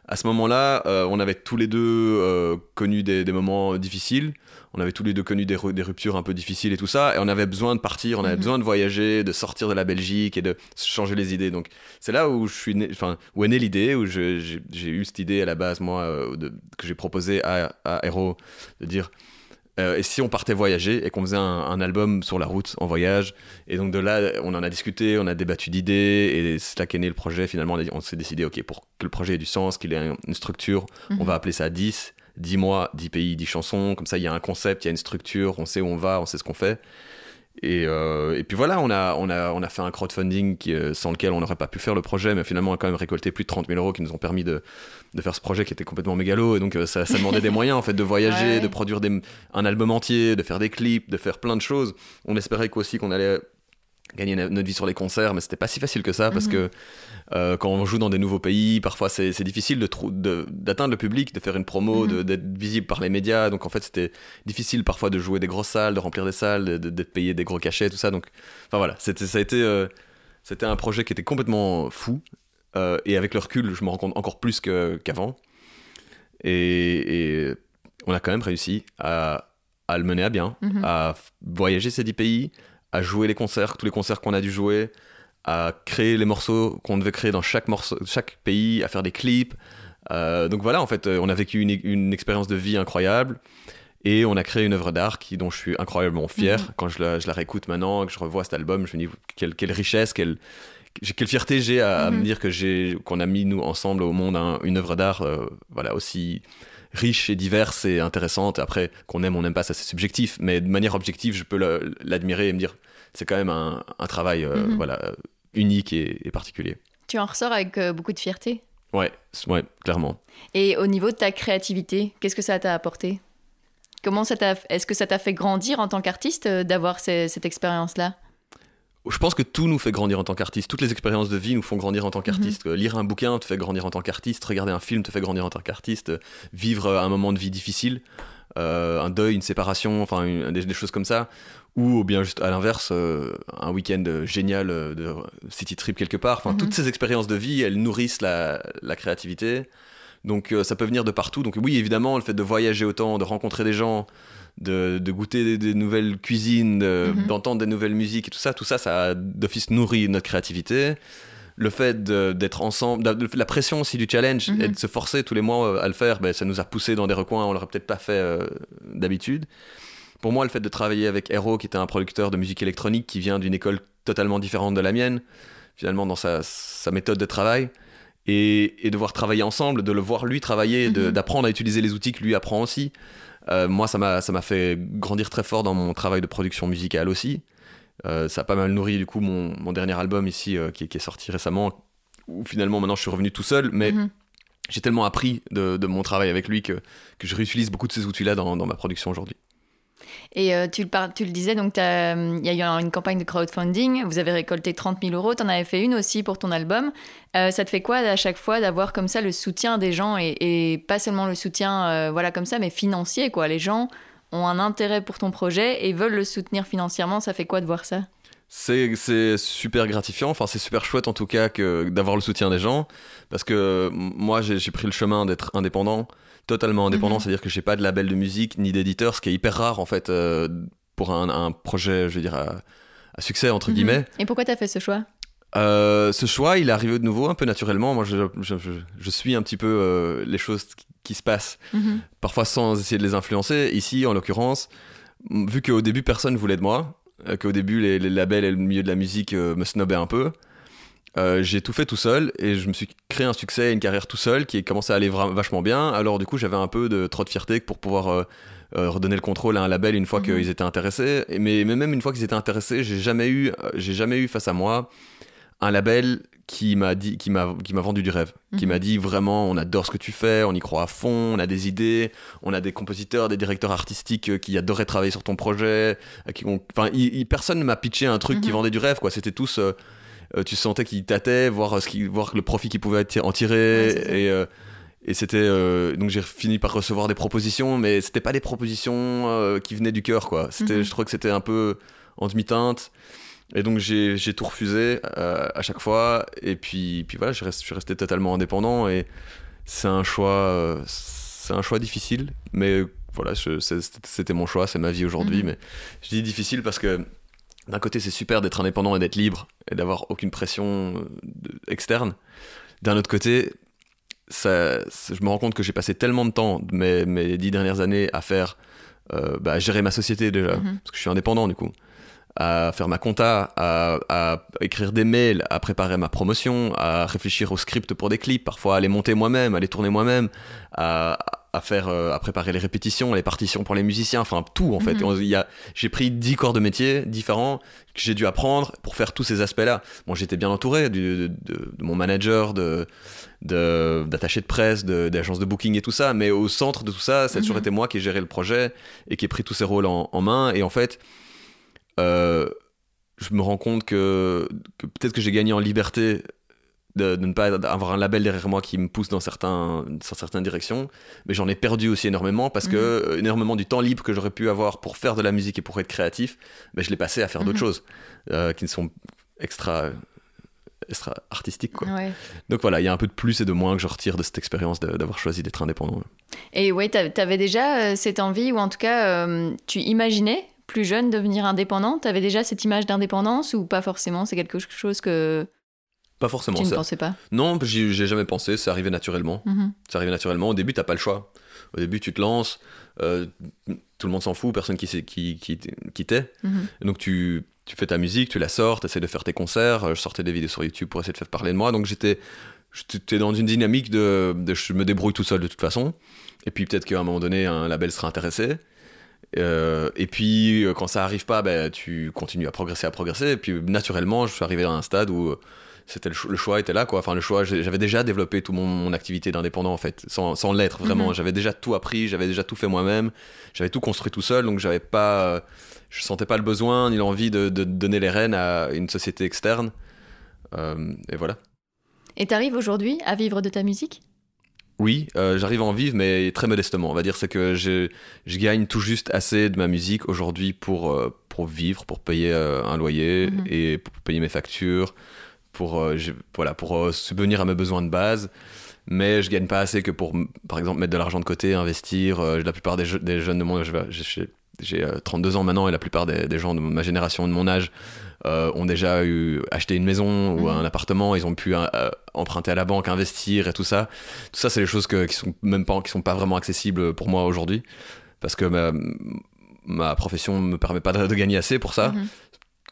à ce moment-là, euh, on avait tous les deux euh, connu des, moments difficiles. On avait tous les deux connu des, ruptures un peu difficiles et tout ça. Et on avait besoin de partir, on avait mhm. besoin de voyager, de sortir de la Belgique et de changer les idées. Donc c'est là où je suis enfin où est née l'idée, où j'ai eu cette idée à la base moi euh, que j'ai proposé à, à Hero de dire euh, et si on partait voyager et qu'on faisait un, album sur la route en voyage Et donc de là, on en a discuté, on a débattu d'idées et c'est là qu'est né le projet. Finalement, on, s'est décidé, ok, pour que le projet ait du sens, qu'il ait une structure, on mhm. va appeler ça 10. 10 mois, 10 pays, 10 chansons. Comme ça, il y a un concept, il y a une structure, on sait où on va, on sait ce qu'on fait. Et, euh, et, puis voilà, on a, on, a, on a fait un crowdfunding qui, euh, sans lequel on n'aurait pas pu faire le projet, mais finalement on a quand même récolté plus de 30 000 euros qui nous ont permis de, de faire ce projet qui était complètement mégalo. Et donc euh, ça, ça demandait des moyens en fait de voyager, de produire des, un album entier, de faire des clips, de faire plein de choses. On espérait aussi qu'on allait gagner notre vie sur les concerts, mais c'était pas si facile que ça parce mhm. que euh, quand on joue dans des nouveaux pays, parfois c'est difficile d'atteindre le public, de faire une promo, mhm. d'être visible par les médias. Donc en fait, c'était difficile parfois de jouer des grosses salles, de remplir des salles, d'être payé des gros cachets, tout ça. Donc, enfin voilà, ça a été, euh, c'était un projet qui était complètement fou. Euh, et avec le recul, je me rends compte encore plus qu'avant. Et, on a quand même réussi à, à le mener à bien, mhm. à voyager ces dix pays, à jouer les concerts, tous les concerts qu'on a dû jouer, à créer les morceaux qu'on devait créer dans chaque, morceau, chaque pays, à faire des clips. Euh, donc voilà, en fait, euh, on a vécu une, expérience de vie incroyable et on a créé une œuvre d'art qui, dont je suis incroyablement fier. Mhm. Quand je la, je la, réécoute maintenant, que je revois cet album, je me dis quelle, quelle richesse, quelle, quelle fierté j'ai à, me mhm. dire que j'ai qu'on a mis nous ensemble au monde une œuvre d'art euh, voilà aussi riche et diverse et intéressante. Après, qu'on aime, on n'aime pas, ça c'est subjectif. Mais de manière objective, je peux l'admirer et me dire, c'est quand même un, travail euh, mhm. voilà, unique et, particulier. Tu en ressors avec euh, beaucoup de fierté? Ouais, ouais, clairement. Et au niveau de ta créativité, qu'est-ce que ça t'a apporté? Comment ça t'a, est-ce que ça t'a fait grandir en tant qu'artiste euh, d'avoir cette expérience-là? Je pense que tout nous fait grandir en tant qu'artiste. Toutes les expériences de vie nous font grandir en tant qu'artiste. Mhm. Lire un bouquin te fait grandir en tant qu'artiste. Regarder un film te fait grandir en tant qu'artiste. Vivre un moment de vie difficile, euh, un deuil, une séparation, enfin des, choses comme ça. Ou bien juste à l'inverse, euh, un week-end génial euh, de city trip quelque part. Enfin, toutes mhm. ces expériences de vie, elles nourrissent la, créativité. Donc ça peut venir de partout. Donc oui, évidemment, le fait de voyager autant, de rencontrer des gens, de, goûter des, nouvelles cuisines, mhm. d'entendre des nouvelles musiques et tout ça, tout ça, ça d'office nourrit notre créativité. Le fait d'être ensemble, la pression aussi du challenge mhm. et de se forcer tous les mois euh, à le faire, ben, ça nous a poussé dans des recoins, on l'aurait peut-être pas fait euh, d'habitude. Pour moi, le fait de travailler avec Hero, qui était un producteur de musique électronique qui vient d'une école totalement différente de la mienne, finalement dans sa, méthode de travail, et, et, devoir travailler ensemble, de le voir lui travailler, mhm. d'apprendre à utiliser les outils que lui apprend aussi. Euh, moi, ça m'a fait grandir très fort dans mon travail de production musicale aussi. Euh, ça a pas mal nourri du coup mon, mon dernier album ici euh, qui, qui, est sorti récemment, où finalement maintenant je suis revenu tout seul, mais Mhm. j'ai tellement appris de, de mon travail avec lui que, que je réutilise beaucoup de ces outils-là dans, dans ma production aujourd'hui. Et euh, tu, le disais, donc hum, il y a eu un- une campagne de crowdfunding, vous avez récolté 30 000 euros, tu en avais fait une aussi pour ton album. Euh, ça te fait quoi à chaque fois d'avoir comme ça le soutien des gens et, pas seulement le soutien euh, voilà comme ça, mais financier quoi? Les gens ont un intérêt pour ton projet et veulent le soutenir financièrement. Ça fait quoi de voir ça? C'est super gratifiant, enfin c'est super chouette en tout cas d'avoir le soutien des gens, parce que moi j'ai pris le chemin d'être indépendant, totalement indépendant, Mhm. c'est-à-dire que j'ai pas de label de musique ni d'éditeur, ce qui est hyper rare en fait euh, pour un, un projet, je veux dire, à, à succès entre guillemets. Mhm. Et pourquoi t'as fait ce choix? Euh, ce choix, il est arrivé de nouveau un peu naturellement. Moi, je, je- je- je suis un petit peu euh, les choses qui, qui se passent, Mhm. parfois sans essayer de les influencer. Ici, en l'occurrence, vu qu'au début, personne ne voulait de moi, qu'au début, les, les labels et le milieu de la musique me snobbaient un peu, euh, j'ai tout fait tout seul et je me suis créé un succès et une carrière tout seul qui a commencé à aller vachement bien. Alors, du coup, j'avais un peu de trop de fierté pour pouvoir. euh, euh, redonner le contrôle à un label une fois Mhm. qu'ils étaient intéressés Et- mais, mais même une fois qu'ils étaient intéressés j'ai jamais eu j'ai jamais eu face à moi un label qui m'a dit qui m'a qui m'a vendu du rêve qui Mhm. m'a dit vraiment on adore ce que tu fais on y croit à fond on a des idées on a des compositeurs des directeurs artistiques qui adoraient travailler sur ton projet qui ont personne ne m'a pitché un truc qui Mhm. vendait du rêve quoi c'était tous euh, tu sentais qu'ils tâtaient voir euh, ce qui voir le profit qu'ils pouvaient atti- en tirer Ouais, et euh, et c'était euh, donc j'ai fini par recevoir des propositions mais c'était pas des propositions qui venaient du cœur quoi c'était Mhm. je trouvais que c'était un peu en demi-teinte et donc j'ai tout refusé à chaque fois et puis puis voilà je, reste, je suis resté totalement indépendant et c'est un choix c'est un choix difficile mais voilà c'était mon choix c'est ma vie aujourd'hui Mhm. mais je dis difficile parce que d'un côté c'est super d'être indépendant et d'être libre et d'avoir aucune pression euh, externe d'un autre côté ça, je me rends compte que j'ai passé tellement de temps de mes, mes dix dernières années à faire euh, bah, gérer ma société déjà Mhm. parce que je suis indépendant du coup à faire ma compta, à, à écrire des mails, à préparer ma promotion, à réfléchir au script pour des clips, parfois à les monter moi-même, à les tourner moi-même, à, à faire, euh, à préparer les répétitions, les partitions pour les musiciens, enfin tout en fait. Mhm. On- il y a- J'ai pris 10 corps de métier différents que j'ai dû apprendre pour faire tous ces aspects-là. Bon, j'étais bien entouré du- de, de- de mon manager, de de- d'attachés de, presse, d'agences de, booking et tout ça, mais au centre de tout ça, ça a toujours Mhm. été moi qui ai géré le projet et qui ai pris tous ces rôles en, en main. Et en fait, euh, je me rends compte que, que peut-être que j'ai gagné en liberté de, de ne pas avoir un label derrière moi qui me pousse dans, certains, dans certaines directions, mais j'en ai perdu aussi énormément parce que euh, énormément du temps libre que j'aurais pu avoir pour faire de la musique et pour être créatif, ben, je l'ai passé à faire d'autres Mhm. choses euh, qui ne sont extra, extra artistiques. Quoi. Ouais. Donc voilà, il y a un peu de plus et de moins que je retire de cette expérience d'avoir choisi d'être indépendant. Et ouais, t'a- t'avais déjà euh, cette envie, ou en tout cas, euh, tu imaginais plus jeune devenir indépendant? T'avais déjà cette image d'indépendance ou pas forcément? C'est quelque chose que Pas forcément tu ne ça. pensais pas? Non, j'ai jamais pensé, c'est arrivé naturellement. Ça arrive naturellement. Au début, t'as pas le choix. Au début, tu te lances, euh, tout le monde s'en fout, personne qui, qui, qui, qui t'est. Mhm. Et Donc tu, tu fais ta musique, tu la sors, tu essaies de faire tes concerts. Euh, Je sortais des vidéos sur YouTube pour essayer de faire parler de moi. Donc j'étais j'étais dans une dynamique de, de je me débrouille tout seul de toute façon. Et puis peut-être qu'à un moment donné, un label sera intéressé. Euh, et puis quand ça arrive pas, ben, tu continues à progresser, à progresser. Et puis naturellement, je suis arrivé à un stade où c'était le, cho- le choix était là quoi. Enfin le choix, j'avais déjà développé toute mon, mon activité d'indépendant en fait, sans, sans l'être vraiment. Mhm. J'avais déjà tout appris, j'avais déjà tout fait moi-même, j'avais tout construit tout seul, donc j'avais pas, euh, je sentais pas le besoin ni l'envie de, de donner les rênes à une société externe. Euh, et voilà. Et t'arrives aujourd'hui à vivre de ta musique? Oui, euh, j'arrive à en vivre, mais très modestement. On va dire c'est que je, je gagne tout juste assez de ma musique aujourd'hui pour, euh, pour vivre, pour payer euh, un loyer Mhm. et pour payer mes factures, pour, euh, voilà, pour euh, subvenir à mes besoins de base. Mais je gagne pas assez que pour, par exemple, mettre de l'argent de côté, investir. Euh, la plupart des, je- des jeunes de mon âge, j'ai- j'ai j'ai, euh, 32 ans maintenant et la plupart des, des gens de ma génération, de mon âge, ont déjà eu acheté une maison ou Mhm. un appartement. Ils ont pu emprunter à la banque, investir et tout ça. Tout ça, c'est des choses que, qui sont même pas, qui sont pas vraiment accessibles pour moi aujourd'hui, parce que ma, ma profession me permet pas de, de gagner assez pour ça, Mhm.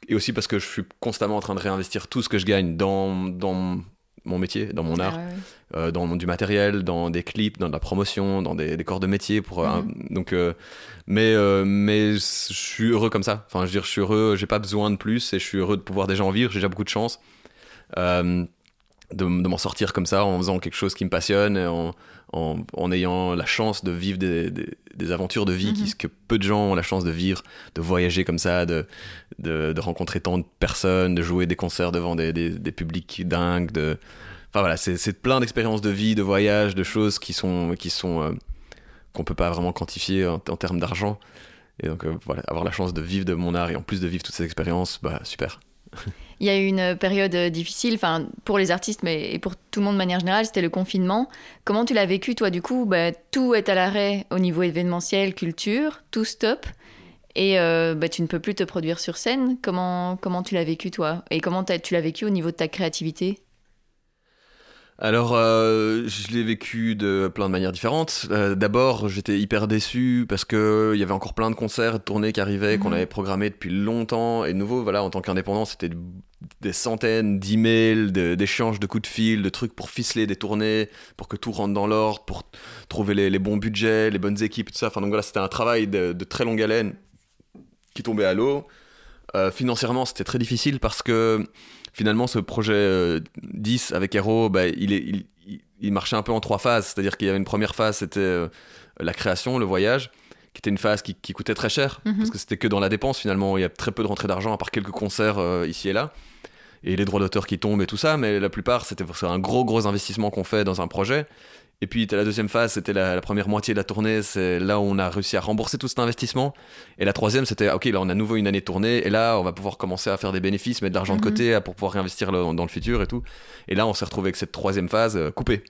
Et aussi parce que je suis constamment en train de réinvestir tout ce que je gagne dans, dans mon métier, dans mon art, Ah ouais, euh, dans du matériel, dans des clips, dans de la promotion, dans des, des corps de métier. Pour, euh, Mhm. donc, euh, mais, euh, mais je suis heureux comme ça. Enfin, je veux dire, je suis heureux, j'ai pas besoin de plus et je suis heureux de pouvoir déjà en vivre, j'ai déjà beaucoup de chance. De, m'en sortir comme ça en faisant quelque chose qui me passionne, en, en, ayant la chance de vivre des, des, aventures de vie qui, mhm. que peu de gens ont la chance de vivre, de voyager comme ça, de, de, rencontrer tant de personnes, de jouer des concerts devant des, des publics dingues. De... Enfin voilà, c'est plein d'expériences de vie, de voyage, de choses qui sont, qui sont euh, qu'on peut pas vraiment quantifier en, termes d'argent. Et donc euh, voilà, avoir la chance de vivre de mon art et en plus de vivre toutes ces expériences, bah super. [laughs] Il y a eu une période difficile, enfin pour les artistes, mais et pour tout le monde de manière générale, c'était le confinement. Comment tu l'as vécu, toi, du coup? Bah, Tout est à l'arrêt au niveau événementiel, culture, tout stop. Et euh, bah, tu ne peux plus te produire sur scène. Comment, comment tu l'as vécu, toi? Et comment tu l'as vécu au niveau de ta créativité? Alors, euh, je l'ai vécu de plein de manières différentes. Euh, d'abord, j'étais hyper déçu parce que il y avait encore plein de concerts, de tournées qui arrivaient, qu'on mhm. avait programmés depuis longtemps. Et de nouveau, voilà, en tant qu'indépendant, c'était des centaines d'emails, d'échanges de coups de fil, de trucs pour ficeler des tournées, pour que tout rentre dans l'ordre, pour trouver les, bons budgets, les bonnes équipes, tout ça. Enfin, donc voilà, c'était un travail de, très longue haleine qui tombait à l'eau. Euh, financièrement, c'était très difficile parce que finalement, ce projet 10 euh, avec Hero, bah, il, est, il, marchait un peu en trois phases. C'est-à-dire qu'il y avait une première phase, c'était euh, la création, le voyage, qui était une phase qui, coûtait très cher, mhm. parce que c'était que dans la dépense finalement. Il y a très peu de rentrée d'argent, à part quelques concerts euh, ici et là. Et les droits d'auteur qui tombent et tout ça, mais la plupart, c'était un gros, gros investissement qu'on fait dans un projet. Et puis, la deuxième phase, c'était la, première moitié de la tournée. C'est là où on a réussi à rembourser tout cet investissement. Et la troisième, c'était, OK, là, on a nouveau une année de tournée. Et là, on va pouvoir commencer à faire des bénéfices, mettre de l'argent de mhm. côté pour pouvoir réinvestir dans, le futur et tout. Et là, on s'est retrouvé avec cette troisième phase euh, coupée.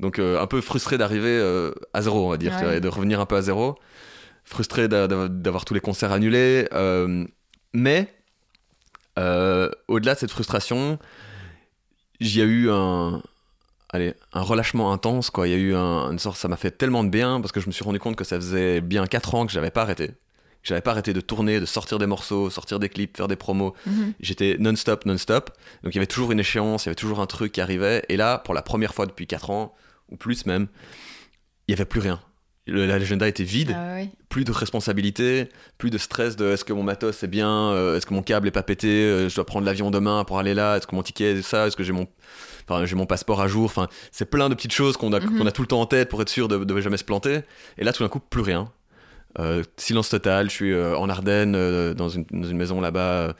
Donc, euh, un peu frustré d'arriver euh, à zéro, on va dire, et de revenir un peu à zéro. Frustré d'avoir tous les concerts annulés. mais, au-delà de cette frustration, j'y a eu un allez, un relâchement intense, quoi. Il y a eu un, une sorte, ça m'a fait tellement de bien parce que je me suis rendu compte que ça faisait bien 4 ans que j'avais pas arrêté. Que j'avais pas arrêté de tourner, de sortir des morceaux, sortir des clips, faire des promos. Mhm. J'étais non-stop, non-stop. Donc il y avait toujours une échéance, il y avait toujours un truc qui arrivait. Et là, pour la première fois depuis 4 ans, ou plus même, il y avait plus rien. L'agenda était vide, ah plus de responsabilité, plus de stress de est-ce que mon matos est bien, euh, est-ce que mon câble est pas pété, euh, je dois prendre l'avion demain pour aller là, est-ce que mon ticket est ça, est-ce que j'ai mon Enfin, j'ai mon passeport à jour. Enfin, c'est plein de petites choses qu'on a, mhm. qu'on a tout le temps en tête pour être sûr de ne jamais se planter. Et là, tout d'un coup, plus rien. Euh, silence total. Je suis euh, en Ardennes, euh, dans, une, dans, une, maison là-bas.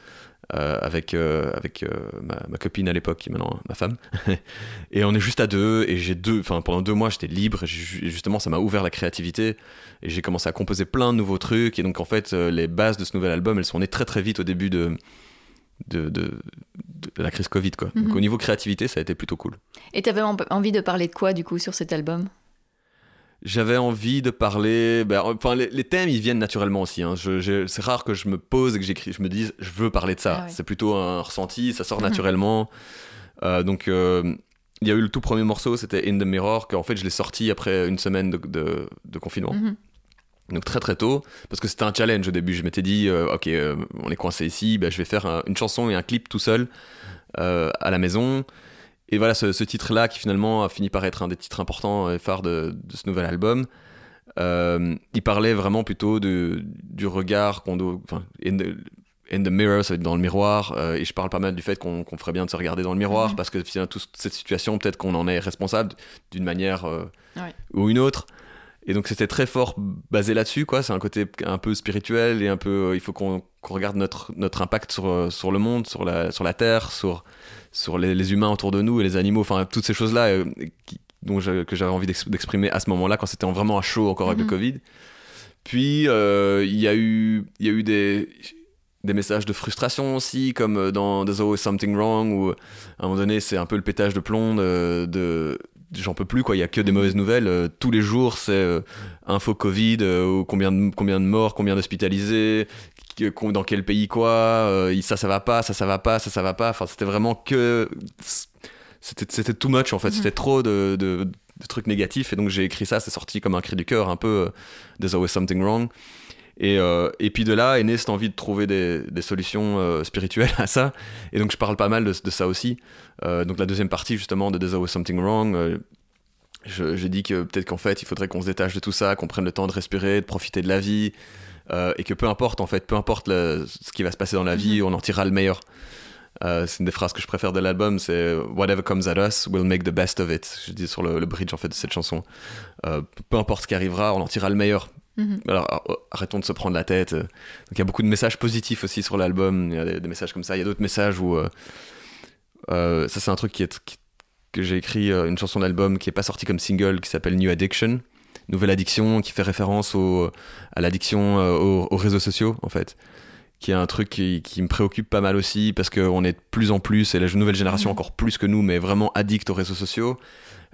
Avec avec ma, copine à l'époque qui est maintenant ma femme [laughs] et on est juste à deux et j'ai deux enfin pendant deux mois j'étais libre et justement ça m'a ouvert la créativité et j'ai commencé à composer plein de nouveaux trucs et donc en fait les bases de ce nouvel album elles sont nées très très vite au début de de, de, la crise Covid. Quoi. Donc mhm. au niveau créativité, ça a été plutôt cool. Et tu avais envie de parler de quoi du coup sur cet album? J'avais envie de parler. Ben, enfin, les, thèmes, ils viennent naturellement aussi. Hein. c'est rare que je me pose et que j'écris, je me dise, je veux parler de ça. Ah c'est plutôt un ressenti, ça sort [laughs] naturellement. Euh, donc, euh, il y a eu le tout premier morceau, c'était In the Mirror, qu'en fait, je l'ai sorti après une semaine de, de, confinement. Mhm. Donc très très tôt, parce que c'était un challenge au début. Je m'étais dit, euh, ok, on est coincé ici, bah, je vais faire une chanson et un clip tout seul à la maison. Et voilà, ce, titre-là qui finalement a fini par être un des titres importants et phares de, ce nouvel album. il parlait vraiment plutôt de, du regard qu'on doit, enfin, in the, in the mirror, ça va être dans le miroir. et je parle pas mal du fait qu'on ferait bien de se regarder dans le miroir, mm-hmm. parce que finalement toute cette situation, peut-être qu'on en est responsable d'une manière ou une autre. Et donc c'était très fort basé là-dessus, quoi. C'est un côté un peu spirituel et un peu. Euh, il faut qu'on regarde notre, notre impact sur, euh, sur le monde, sur la, sur la Terre, sur, sur les, humains autour de nous et les animaux, enfin toutes ces choses-là euh, que j'avais envie d'exprimer à ce moment-là, quand c'était vraiment à chaud encore avec le mhm. Covid. Puis il y a eu, y a eu des, des messages de frustration aussi, comme dans There's Always Something Wrong, où à un moment donné c'est un peu le pétage de plomb de j'en peux plus quoi. Il y a que des mauvaises nouvelles euh, tous les jours c'est euh, info covid euh, combien de combien de morts combien d'hospitalisés dans quel pays quoi ça ça va pas ça ça va pas ça ça va pas. Enfin c'était vraiment que c'était c'était too much en fait. Mhm. c'était trop de, de, trucs négatifs. Et donc j'ai écrit ça c'est sorti comme un cri du cœur un peu there's always something wrong et, et, puis de là est née cette envie de trouver des, des solutions spirituelles à ça. Et donc je parle pas mal de, de ça aussi. Euh, donc la deuxième partie justement de There's Always Something Wrong, euh, j'ai dit que peut-être qu'en fait il faudrait qu'on se détache de tout ça, qu'on prenne le temps de respirer, de profiter de la vie, euh, et que peu importe en fait, peu importe ce qui va se passer dans la vie, mhm. on en tirera le meilleur. Euh, c'est une des phrases que je préfère de l'album, c'est Whatever comes at us, we'll make the best of it. Je dis sur le, bridge en fait de cette chanson. Euh, peu importe ce qui arrivera, on en tirera le meilleur. Mhm. Alors arrêtons de se prendre la tête. Donc il y a beaucoup de messages positifs aussi sur l'album. Il y a des, messages comme ça. Il y a d'autres messages où ça c'est un truc qui est que j'ai écrit une chanson d'album qui est pas sortie comme single qui s'appelle New Addiction nouvelle addiction qui fait référence au, à l'addiction aux, aux, réseaux sociaux en fait qui est un truc qui, me préoccupe pas mal aussi parce qu'on est de plus en plus, et la nouvelle génération mhm. encore plus que nous, mais vraiment addict aux réseaux sociaux,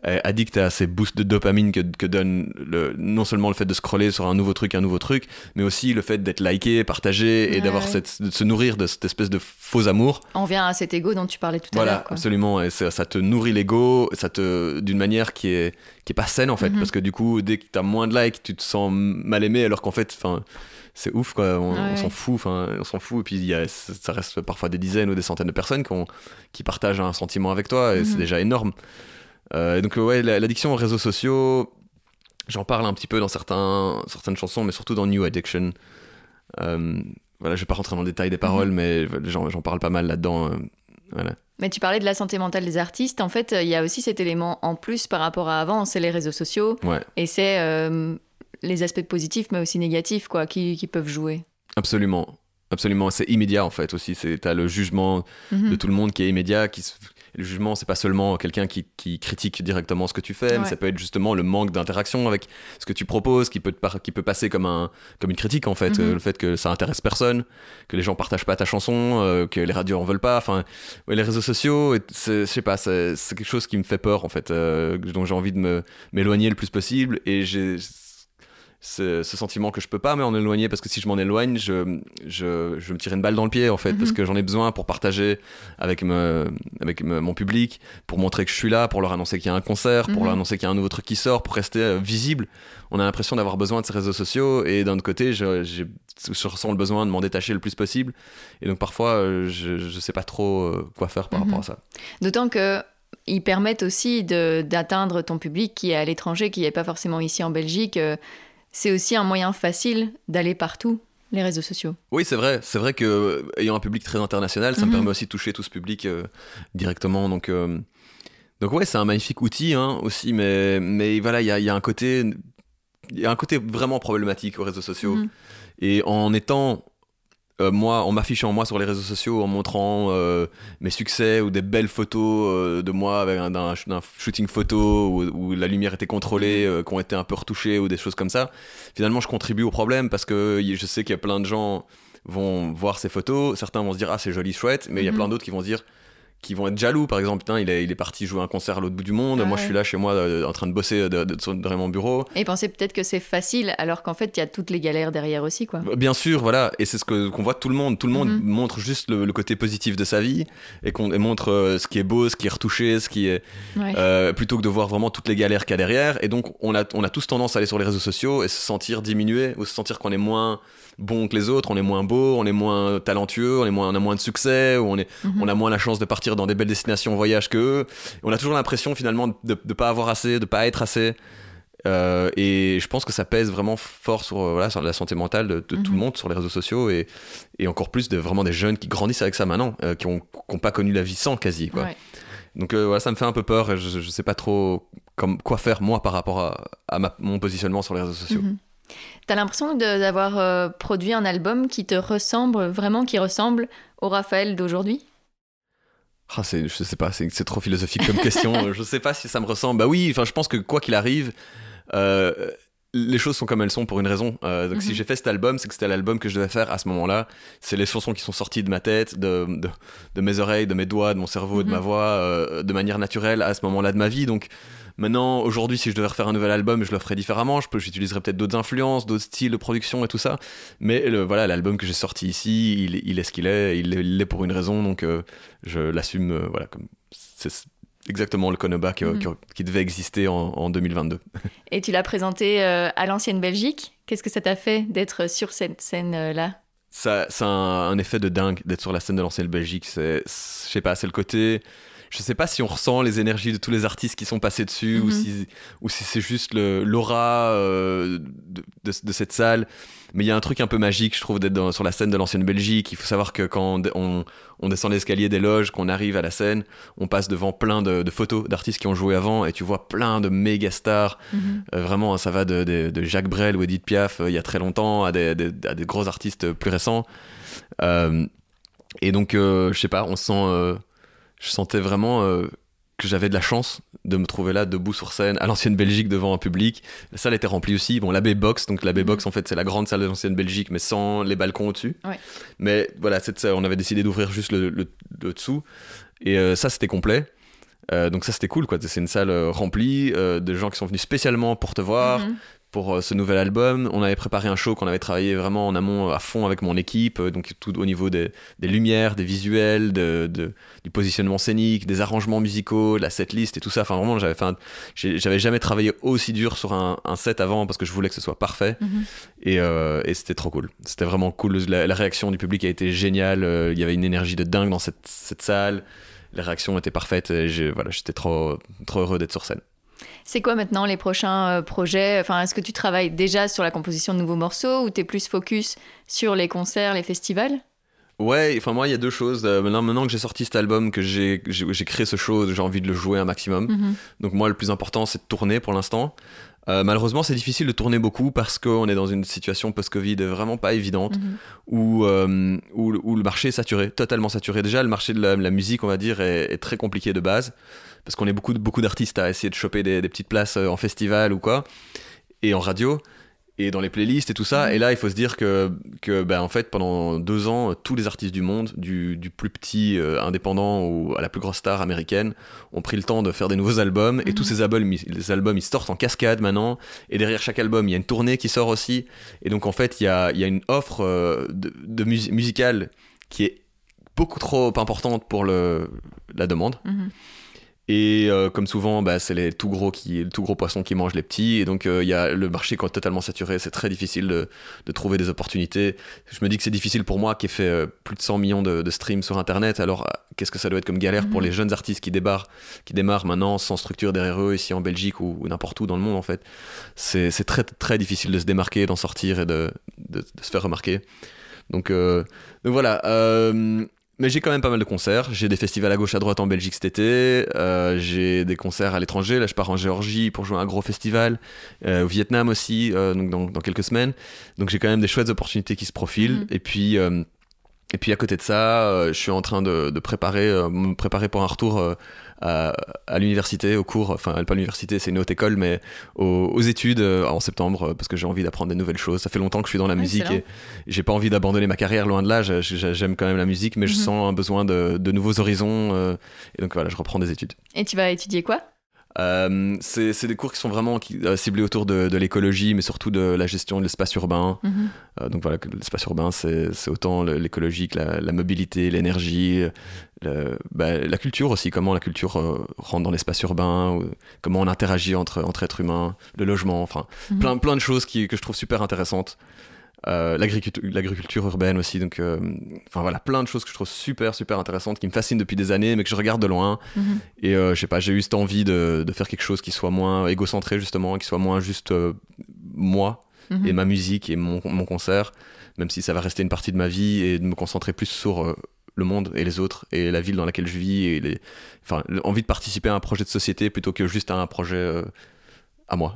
addict à ces boosts de dopamine que, que donne le, non seulement le fait de scroller sur un nouveau truc, un nouveau truc, mais aussi le fait d'être liké, partagé et d'avoir cette, de se nourrir de cette espèce de faux amour. On vient à cet ego dont tu parlais tout à l'heure. Voilà, absolument, et ça te nourrit l'ego, ça te d'une manière qui est qui est pas saine en fait, mhm. parce que du coup, dès que tu as moins de likes, tu te sens mal aimé, alors qu'en fait, enfin c'est ouf quoi on, s'en fout enfin on s'en fout et puis y a, ça reste parfois des dizaines ou des centaines de personnes qui, qui partagent un sentiment avec toi et c'est mhm. déjà énorme euh, donc ouais l'addiction aux réseaux sociaux j'en parle un petit peu dans certains, certaines chansons mais surtout dans New Addiction euh, voilà je vais pas rentrer dans le détail des paroles mhm. mais j'en parle pas mal là-dedans euh, voilà. Mais tu parlais de la santé mentale des artistes. En fait, il y a aussi cet élément en plus par rapport à avant, c'est les réseaux sociaux. Ouais. Et c'est les aspects positifs, mais aussi négatifs, quoi, qui, qui peuvent jouer. Absolument. Absolument, c'est immédiat en fait aussi. Tu as le jugement de mhm. tout le monde qui est immédiat. Qui Le jugement, c'est pas seulement quelqu'un qui, qui, critique directement ce que tu fais, mais ça peut être justement le manque d'interaction avec ce que tu proposes, qui peut, qui peut passer comme, un, comme une critique en fait. Mhm. le fait que ça intéresse personne, que les gens partagent pas ta chanson, euh, que les radios en veulent pas. Enfin, les réseaux sociaux, je sais pas, c'est quelque chose qui me fait peur en fait, euh, dont j'ai envie de m'éloigner le plus possible. Et j'ai ce, sentiment que je peux pas m'en éloigner parce que si je m'en éloigne, je, je, je, me tire une balle dans le pied en fait, parce mhm. que j'en ai besoin pour partager avec, me, avec mon public, pour montrer que je suis là, pour leur annoncer qu'il y a un concert, pour leur mhm. annoncer qu'il y a un nouveau truc qui sort, pour rester euh, visible. On a l'impression d'avoir besoin de ces réseaux sociaux et d'un autre côté, je, je, ressens le besoin de m'en détacher le plus possible. Et donc parfois, euh, je, je sais pas trop euh, quoi faire par rapport à mhm. ça. D'autant que ils permettent aussi d'atteindre ton public qui est à l'étranger, qui n'est pas forcément ici en Belgique c'est aussi un moyen facile d'aller partout les réseaux sociaux. Oui, c'est vrai. C'est vrai que euh, ayant un public très international, ça me mhm. permet aussi de toucher tout ce public euh, directement. Donc, euh, donc ouais, c'est un magnifique outil hein, aussi, mais mais voilà, il y a, y a, un côté, il y a un côté vraiment problématique aux réseaux sociaux. Mhm. Et en étant euh, moi, en m'affichant moi sur les réseaux sociaux, en montrant euh, mes succès ou des belles photos euh, de moi avec un, shooting photo où, la lumière était contrôlée, mhm. qui ont été un peu retouchées ou des choses comme ça, finalement je contribue au problème parce que je sais qu'il y a plein de gens vont voir ces photos, certains vont se dire ah c'est joli chouette, mais il y a mhm. plein d'autres qui vont se dire qui vont être jaloux par exemple putain il est, il est parti jouer un concert à l'autre bout du monde moi je suis là chez moi euh, en train de bosser de, de, mon bureau. Et penser peut-être que c'est facile alors qu'en fait il y a toutes les galères derrière aussi quoi. Bien sûr voilà et c'est ce que qu'on voit tout le monde. Tout le monde mhm. montre juste le, côté positif de sa vie et qu'on montre euh, ce qui est beau ce qui est retouché ce qui est euh, plutôt que de voir vraiment toutes les galères qu'il y a derrière. Et donc on a on a tous tendance à aller sur les réseaux sociaux et se sentir diminué ou se sentir qu'on est moins bon que les autres on est moins beau on est moins talentueux on est moins on a moins de succès ou on est mhm. on a moins la chance de partir dans des belles destinations voyage que eux. On a toujours l'impression finalement de ne pas avoir assez, de pas être assez. Euh, et je pense que ça pèse vraiment fort sur, euh, voilà, sur la santé mentale de, tout le mhm. monde sur les réseaux sociaux et, et, encore plus de vraiment des jeunes qui grandissent avec ça maintenant, euh, qui n'ont pas connu la vie sans quasi. Quoi. Donc voilà, ça me fait un peu peur et je ne sais pas trop comme, quoi faire moi par rapport à, à mon positionnement sur les réseaux sociaux. Mhm. T'as l'impression d'avoir produit un album qui te ressemble, vraiment qui ressemble au Raphaël d'aujourd'hui? Ah, je sais pas, c'est trop philosophique comme question. [laughs] je sais pas si ça me ressemble. Bah oui, enfin, je pense que quoi qu'il arrive, euh, les choses sont comme elles sont pour une raison. Euh, donc, si mhm. j'ai fait cet album, c'est que c'était l'album que je devais faire à ce moment-là. C'est les chansons qui sont sorties de ma tête, de, de, mes oreilles, de mes doigts, de mon cerveau, de ma mhm. voix, euh, de manière naturelle à ce moment-là de ma vie. Donc, Maintenant, aujourd'hui, si je devais refaire un nouvel album, je le ferais différemment. Je peux, j'utiliserais peut-être d'autres influences, d'autres styles de production et tout ça. Mais le, voilà, l'album que j'ai sorti ici, il, il, est ce qu'il est. Il l'est pour une raison, donc euh, je l'assume. Euh, voilà, comme c'est exactement le Konoba qui, mhm. qui, devait exister en, 2022. Et tu l'as présenté euh, à l'ancienne Belgique. Qu'est-ce que ça t'a fait d'être sur cette scène-là? Ça, ça a un, effet de dingue d'être sur la scène de l'ancienne Belgique. C'est, je sais pas, c'est le côté je sais pas si on ressent les énergies de tous les artistes qui sont passés dessus ou Mhm. si, ou si c'est juste l'aura euh, de, de- de cette salle. Mais il y a un truc un peu magique, je trouve, d'être sur la scène de l'ancienne Belgique. Il faut savoir que quand on, descend l'escalier des loges, qu'on arrive à la scène, on passe devant plein de, de photos d'artistes qui ont joué avant et tu vois plein de méga stars. Mhm. Euh, vraiment, ça va de, Jacques Brel ou Edith Piaf euh, il y a très longtemps à des, des- à des gros artistes plus récents. Et donc, je sais pas, on sent, je sentais vraiment euh, que j'avais de la chance de me trouver là debout sur scène à l'ancienne Belgique devant un public. La salle était remplie aussi. Bon, la B-Box, donc la B-Box en fait c'est la grande salle de l'ancienne Belgique mais sans les balcons au-dessus. Ouais. Mais voilà, cette on avait décidé d'ouvrir juste le, le- le dessous et euh, ça c'était complet. Euh, donc ça c'était cool quoi. C'est une salle remplie de gens qui sont venus spécialement pour te voir Mhm. Pour euh, ce nouvel album. On avait préparé un show qu'on avait travaillé vraiment en amont à fond avec mon équipe, euh, donc tout au niveau des, des lumières, des visuels, de, de- du positionnement scénique, des arrangements musicaux, de la setlist et tout ça. Enfin vraiment, j'avais fait jamais travaillé aussi dur sur un, un set avant parce que je voulais que ce soit parfait Mhm. et, euh, et c'était trop cool. C'était vraiment cool. La, la réaction du public a été géniale. Il y avait une énergie de dingue dans cette, cette salle. Les réactions étaient parfaites. et Voilà, j'étais trop, trop heureux d'être sur scène. C'est quoi maintenant les prochains euh, projets? Enfin, est-ce que tu travailles déjà sur la composition de nouveaux morceaux ou t'es plus focus sur les concerts, les festivals? Ouais, enfin moi il y a deux choses. Euh, maintenant, maintenant que j'ai sorti cet album, que j'ai créé ce show, j'ai envie de le jouer un maximum. Mhm. Donc moi le plus important c'est de tourner pour l'instant. Euh, malheureusement c'est difficile de tourner beaucoup parce qu'on est dans une situation post-Covid vraiment pas évidente Mhm. où, euh, où, le- où le marché est saturé, totalement saturé. Déjà le marché de la, la musique on va dire est, est très compliqué de base parce qu'on est beaucoup, beaucoup d'artistes à essayer de choper des, des petites places euh, en festival ou quoi et en radio et dans les playlists et tout ça. Mhm. Et là, il faut se dire que, que ben, en fait, pendant deux ans, tous les artistes du monde, du, du plus petit euh, indépendant ou à la plus grosse star américaine, ont pris le temps de faire des nouveaux albums. Et tous ces albums, ils- les albums, ils sortent en cascade maintenant. Et derrière chaque album, il y a une tournée qui sort aussi. Et donc, en fait, il y a, il y a une offre euh, de, de mus- musicale qui est beaucoup trop importante pour le, la demande. Mhm. Et euh, comme souvent, bah, c'est les tout gros qui, le tout gros poisson qui mange les petits. Et donc, euh, il y a le marché quand totalement saturé, c'est très difficile de, de trouver des opportunités. Je me dis que c'est difficile pour moi qui ai fait euh, plus de 100 millions de, de streams sur Internet. Alors, euh, qu'est-ce que ça doit être comme galère pour Mhm. les jeunes artistes qui débarquent, qui démarrent maintenant sans structure derrière eux, ici en Belgique ou, ou n'importe où dans le monde, en fait. C'est très, très difficile de se démarquer, d'en sortir et de, se faire remarquer. Donc, donc voilà. Mais j'ai quand même pas mal de concerts. J'ai des festivals à gauche à droite en Belgique cet été. Euh, j'ai des concerts à l'étranger. Là, je pars en Géorgie pour jouer à un gros festival. Euh, au Vietnam aussi, euh, donc dans, dans quelques semaines. Donc j'ai quand même des chouettes opportunités qui se profilent. Mhm. Et puis. et puis à côté de ça, je suis en train de, de préparer, me préparer pour un retour à, à l'université, au cours, enfin pas l'université, c'est une haute école, mais aux, aux études euh, en septembre, euh, parce que j'ai envie d'apprendre des nouvelles choses. Ça fait longtemps que je suis dans la Ouais, musique et j'ai pas envie d'abandonner ma carrière, loin de là. J'aime quand même la musique, mais je Mhm. sens un besoin de, de nouveaux horizons. euh, et donc voilà, je reprends des études. Et tu vas étudier quoi? Euh, c'est des cours qui sont vraiment euh, ciblés autour de, de l'écologie, mais surtout de la gestion de l'espace urbain. Mhm. Euh, donc voilà, l'espace urbain, c'est autant l'écologie que la, la mobilité, l'énergie, le- bah, la culture aussi, comment la culture euh, rentre dans l'espace urbain, ou comment on interagit entre, entre êtres humains, le logement, enfin Mhm. plein, plein de choses qui, que je trouve super intéressantes. Euh, l'agriculture, urbaine aussi, donc euh, enfin voilà, plein de choses que je trouve super super intéressantes, qui me fascinent depuis des années, mais que je regarde de loin. Mhm. Et euh, je sais pas, j'ai eu cette envie de, de faire quelque chose qui soit moins égocentré justement, qui soit moins juste moi Mhm. et ma musique et mon, mon concert, même si ça va rester une partie de ma vie et de me concentrer plus sur le monde et les autres et la ville dans laquelle je vis et les, enfin, envie de participer à un projet de société plutôt que juste à un projet à moi.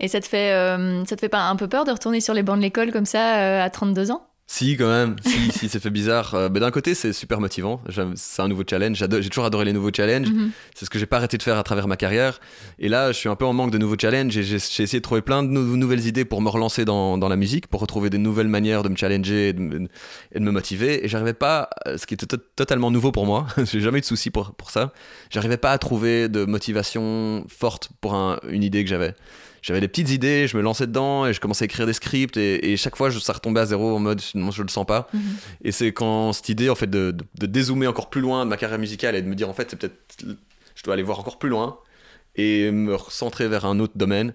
Et ça te fait, euh, ça te fait pas un peu peur de retourner sur les bancs de l'école comme ça euh, à 32 ans? Si, quand même. Si, [laughs] si, ça fait bizarre. Euh, mais d'un côté, c'est super motivant. C'est un nouveau challenge. J'ai toujours adoré les nouveaux challenges. Mhm. C'est ce que j'ai pas arrêté de faire à travers ma carrière. Et là, je suis un peu en manque de nouveaux challenges et j'ai essayé de trouver plein de nou- nouvelles idées pour me relancer dans, dans la musique, pour retrouver des nouvelles manières de me challenger et de me, et de me motiver. Et j'arrivais pas, euh, ce qui était to- totalement nouveau pour moi, [laughs] j'ai jamais eu de souci pour, pour ça, j'arrivais pas à trouver de motivation forte pour un- une idée que j'avais. J'avais des petites idées, je me lançais dedans et je commençais à écrire des scripts et, et chaque fois je, ça retombait à zéro en mode non je le sens pas. Mhm. Et c'est quand cette idée en fait de, de, de dézoomer encore plus loin de ma carrière musicale et de me dire en fait c'est peut-être je dois aller voir encore plus loin et me recentrer vers un autre domaine.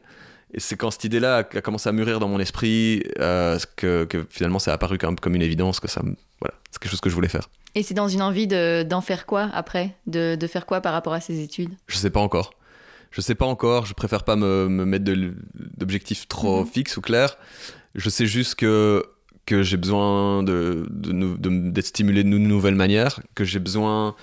Et c'est quand cette idée-là a, a commencé à mûrir dans mon esprit euh, que, que finalement ça a apparu comme, comme une évidence que ça voilà, c'est quelque chose que je voulais faire. Et c'est dans une envie d'en faire quoi après? De, de, faire quoi par rapport à ces études? Je sais pas encore. Je sais pas encore. Je préfère pas me, me mettre d'objectifs trop mhm. fixes ou clairs. Je sais juste que que j'ai besoin de, d'être de, stimulé de nouvelles manières, que j'ai besoin,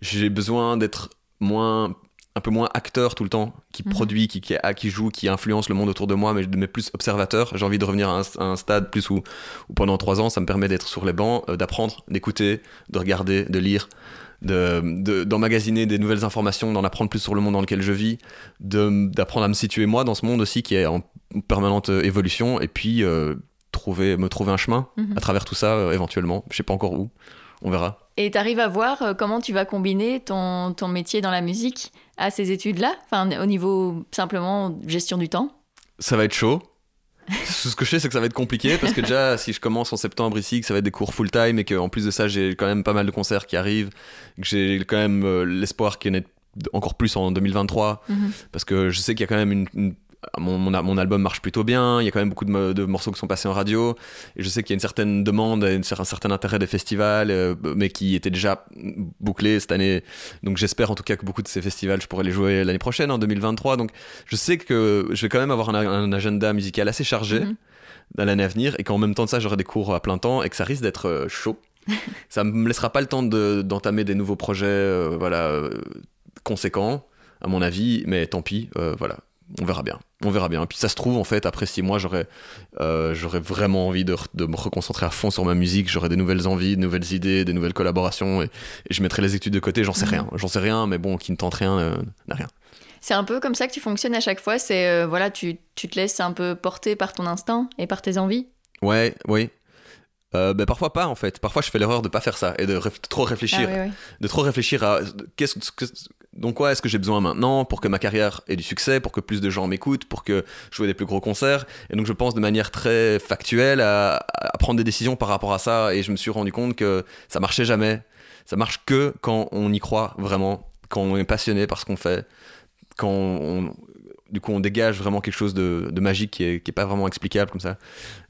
j'ai besoin d'être moins un peu moins acteur tout le temps, qui mhm. produit, qui, qui, qui, joue, qui influence le monde autour de moi, mais, mais plus observateur. J'ai envie de revenir à un, stade plus où, pendant trois ans, ça me permet d'être sur les bancs, euh, d'apprendre, d'écouter, de regarder, de lire, d'emmagasiner de, des nouvelles informations, d'en apprendre plus sur le monde dans lequel je vis, d'apprendre à me situer moi dans ce monde aussi qui est en permanente euh, évolution, et puis euh, trouver, me trouver un chemin mhm. à travers tout ça éventuellement. Je sais pas encore où, on verra. Et tu arrives à voir comment tu vas combiner ton, ton métier dans la musique à ces études-là? Enfin, au niveau simplement gestion du temps? Ça va être chaud. [laughs] Ce que je sais, c'est que ça va être compliqué parce que déjà, si je commence en septembre ici, que ça va être des cours full-time et qu'en plus de ça, j'ai quand même pas mal de concerts qui arrivent, que j'ai quand même euh, l'espoir qu'il y en ait encore plus en 2023 mhm. parce que je sais qu'il y a quand même une mon, mon, album marche plutôt bien, il y a quand même beaucoup de, morceaux qui sont passés en radio, et je sais qu'il y a une certaine demande, un certain intérêt des festivals, euh, mais qui était déjà bouclé cette année. Donc j'espère en tout cas que beaucoup de ces festivals, je pourrais les jouer l'année prochaine, en 2023. Donc je sais que je vais quand même avoir un, agenda musical assez chargé mhm. dans l'année à venir, et qu'en même temps de ça, j'aurai des cours à plein temps, et que ça risque d'être euh, chaud. [laughs] ça me laissera pas le temps d'entamer des nouveaux projets euh, voilà, conséquents, à mon avis, mais tant pis, voilà on verra bien. On verra bien. Puis ça se trouve, en fait, après six mois, j'aurais euh, vraiment envie de, de, me reconcentrer à fond sur ma musique. J'aurais des nouvelles envies, de nouvelles idées, des nouvelles collaborations. Et, je mettrai les études de côté. J'en sais mhm. rien. J'en sais rien, mais bon, qui ne tente rien euh, n'a rien. C'est un peu comme ça que tu fonctionnes à chaque fois. C'est euh, voilà, tu, tu, te laisses un peu porter par ton instinct et par tes envies. Ouais, oui. Ben, parfois pas en fait. Parfois je fais l'erreur de pas faire ça et de trop réfléchir, ah de trop réfléchir à qu'est-ce que donc quoi est-ce que j'ai besoin maintenant pour que ma carrière ait du succès, pour que plus de gens m'écoutent, pour que je joue des plus gros concerts. Et donc je pense de manière très factuelle à, prendre des décisions par rapport à ça. Et je me suis rendu compte que ça marchait jamais. Ça marche que quand on y croit vraiment, quand on est passionné par ce qu'on fait, quand on, du coup on dégage vraiment quelque chose de, magique qui est, qui est, pas vraiment explicable comme ça.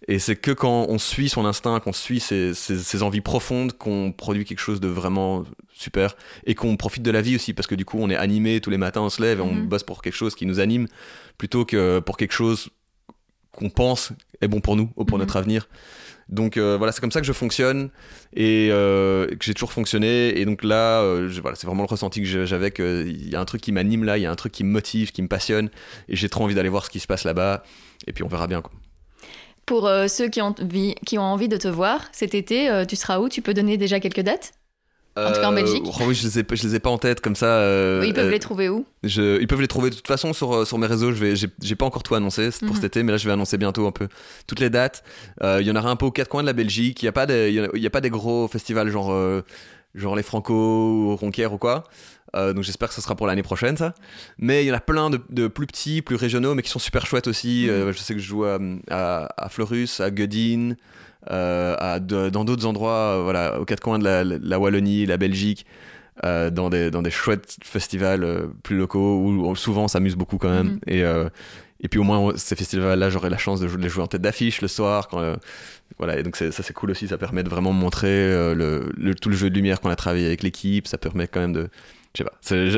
Et c'est que quand on suit son instinct, qu'on suit ses, ses, envies profondes, qu'on produit quelque chose de vraiment super et qu'on profite de la vie aussi parce que du coup on est animé tous les matins, on se lève et on mhm. bosse pour quelque chose qui nous anime plutôt que pour quelque chose qu'on pense est bon pour nous ou pour mhm. notre avenir. Donc euh, voilà, c'est comme ça que je fonctionne et euh, que j'ai toujours fonctionné. Et donc là, euh, voilà, c'est vraiment le ressenti que j'avais qu'il y a un truc qui m'anime là, il y a un truc qui me motive, qui me passionne et j'ai trop envie d'aller voir ce qui se passe là-bas. Et puis on verra bien. Pour ceux qui ont, qui ont envie de te voir cet été, tu seras où? Tu peux donner déjà quelques dates? En tout cas en euh, Belgique. Oh oui, je les ai, je les ai pas en tête comme ça. Euh, oui, ils peuvent euh, les trouver où? je, Ils peuvent les trouver de toute façon sur, sur mes réseaux. Je vais, j'ai pas encore tout annoncé pour mhm. cet été, mais là je vais annoncer bientôt un peu toutes les dates. Il y en aura un peu aux quatre coins de la Belgique. Il y a pas des, il y a, pas des gros festivals genre, genre les Franco ou Ronquière ou quoi. donc j'espère que ce sera pour l'année prochaine ça. Mais il y en a plein de, de, plus petits, plus régionaux, mais qui sont super chouettes aussi. Mhm. je sais que je joue à, à, à Fleurus, à Godin. Euh, dans d'autres endroits, euh, voilà, aux quatre coins de la, Wallonie, la Belgique, euh, dans, des, dans des chouettes festivals plus locaux où, souvent on s'amuse beaucoup quand même. Mhm. Et, et puis au moins ces festivals-là, j'aurai la chance de, les jouer en tête d'affiche le soir. Quand, voilà, et donc ça c'est cool aussi, ça permet de vraiment montrer le, tout le jeu de lumière qu'on a travaillé avec l'équipe, ça permet quand même de... Je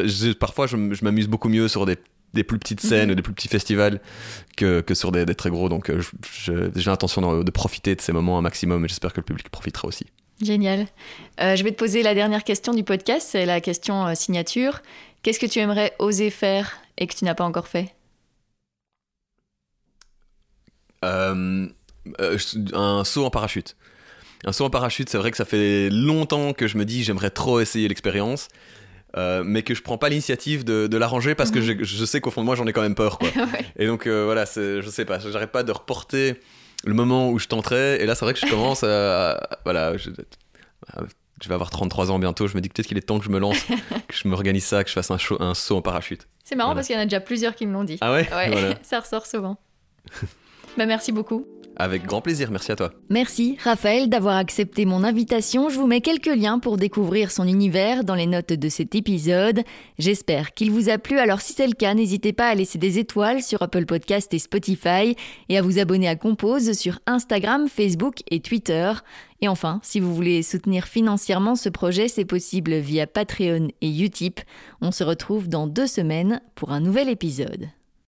sais pas, parfois je m'amuse beaucoup mieux sur des des plus petites scènes, ou des plus petits festivals que, que sur des, des, très gros. Donc euh, j'ai l'intention de, profiter de ces moments un maximum et j'espère que le public profitera aussi. Génial. Euh, je vais te poser la dernière question du podcast, c'est la question euh, signature. Qu'est-ce que tu aimerais oser faire et que tu n'as pas encore fait? Un saut en parachute. Un saut en parachute, c'est vrai que ça fait longtemps que je me dis j'aimerais trop essayer l'expérience. Euh, mais que je prends pas l'initiative de, de l'arranger parce que mhm. je, sais qu'au fond de moi j'en ai quand même peur quoi. [laughs] Et donc euh, voilà, je sais pas, j'arrête pas de reporter le moment où je tenterai et là c'est vrai que je commence à, voilà, je, vais avoir 33 ans bientôt, je me dis peut-être qu'il est temps que je me lance, [laughs] que je m'organise ça, que je fasse un, un saut en parachute. C'est marrant parce qu'il y en a déjà plusieurs qui me l'ont dit. Ah ouais, ouais [laughs] Ça ressort souvent. bah merci beaucoup. Avec grand plaisir, merci à toi. Merci Raphaël d'avoir accepté mon invitation. Je vous mets quelques liens pour découvrir son univers dans les notes de cet épisode. J'espère qu'il vous a plu. Alors si c'est le cas, n'hésitez pas à laisser des étoiles sur Apple Podcast et Spotify et à vous abonner à Compose sur Instagram, Facebook et Twitter. Et enfin, si vous voulez soutenir financièrement ce projet, c'est possible via Patreon et Utip. On se retrouve dans deux semaines pour un nouvel épisode.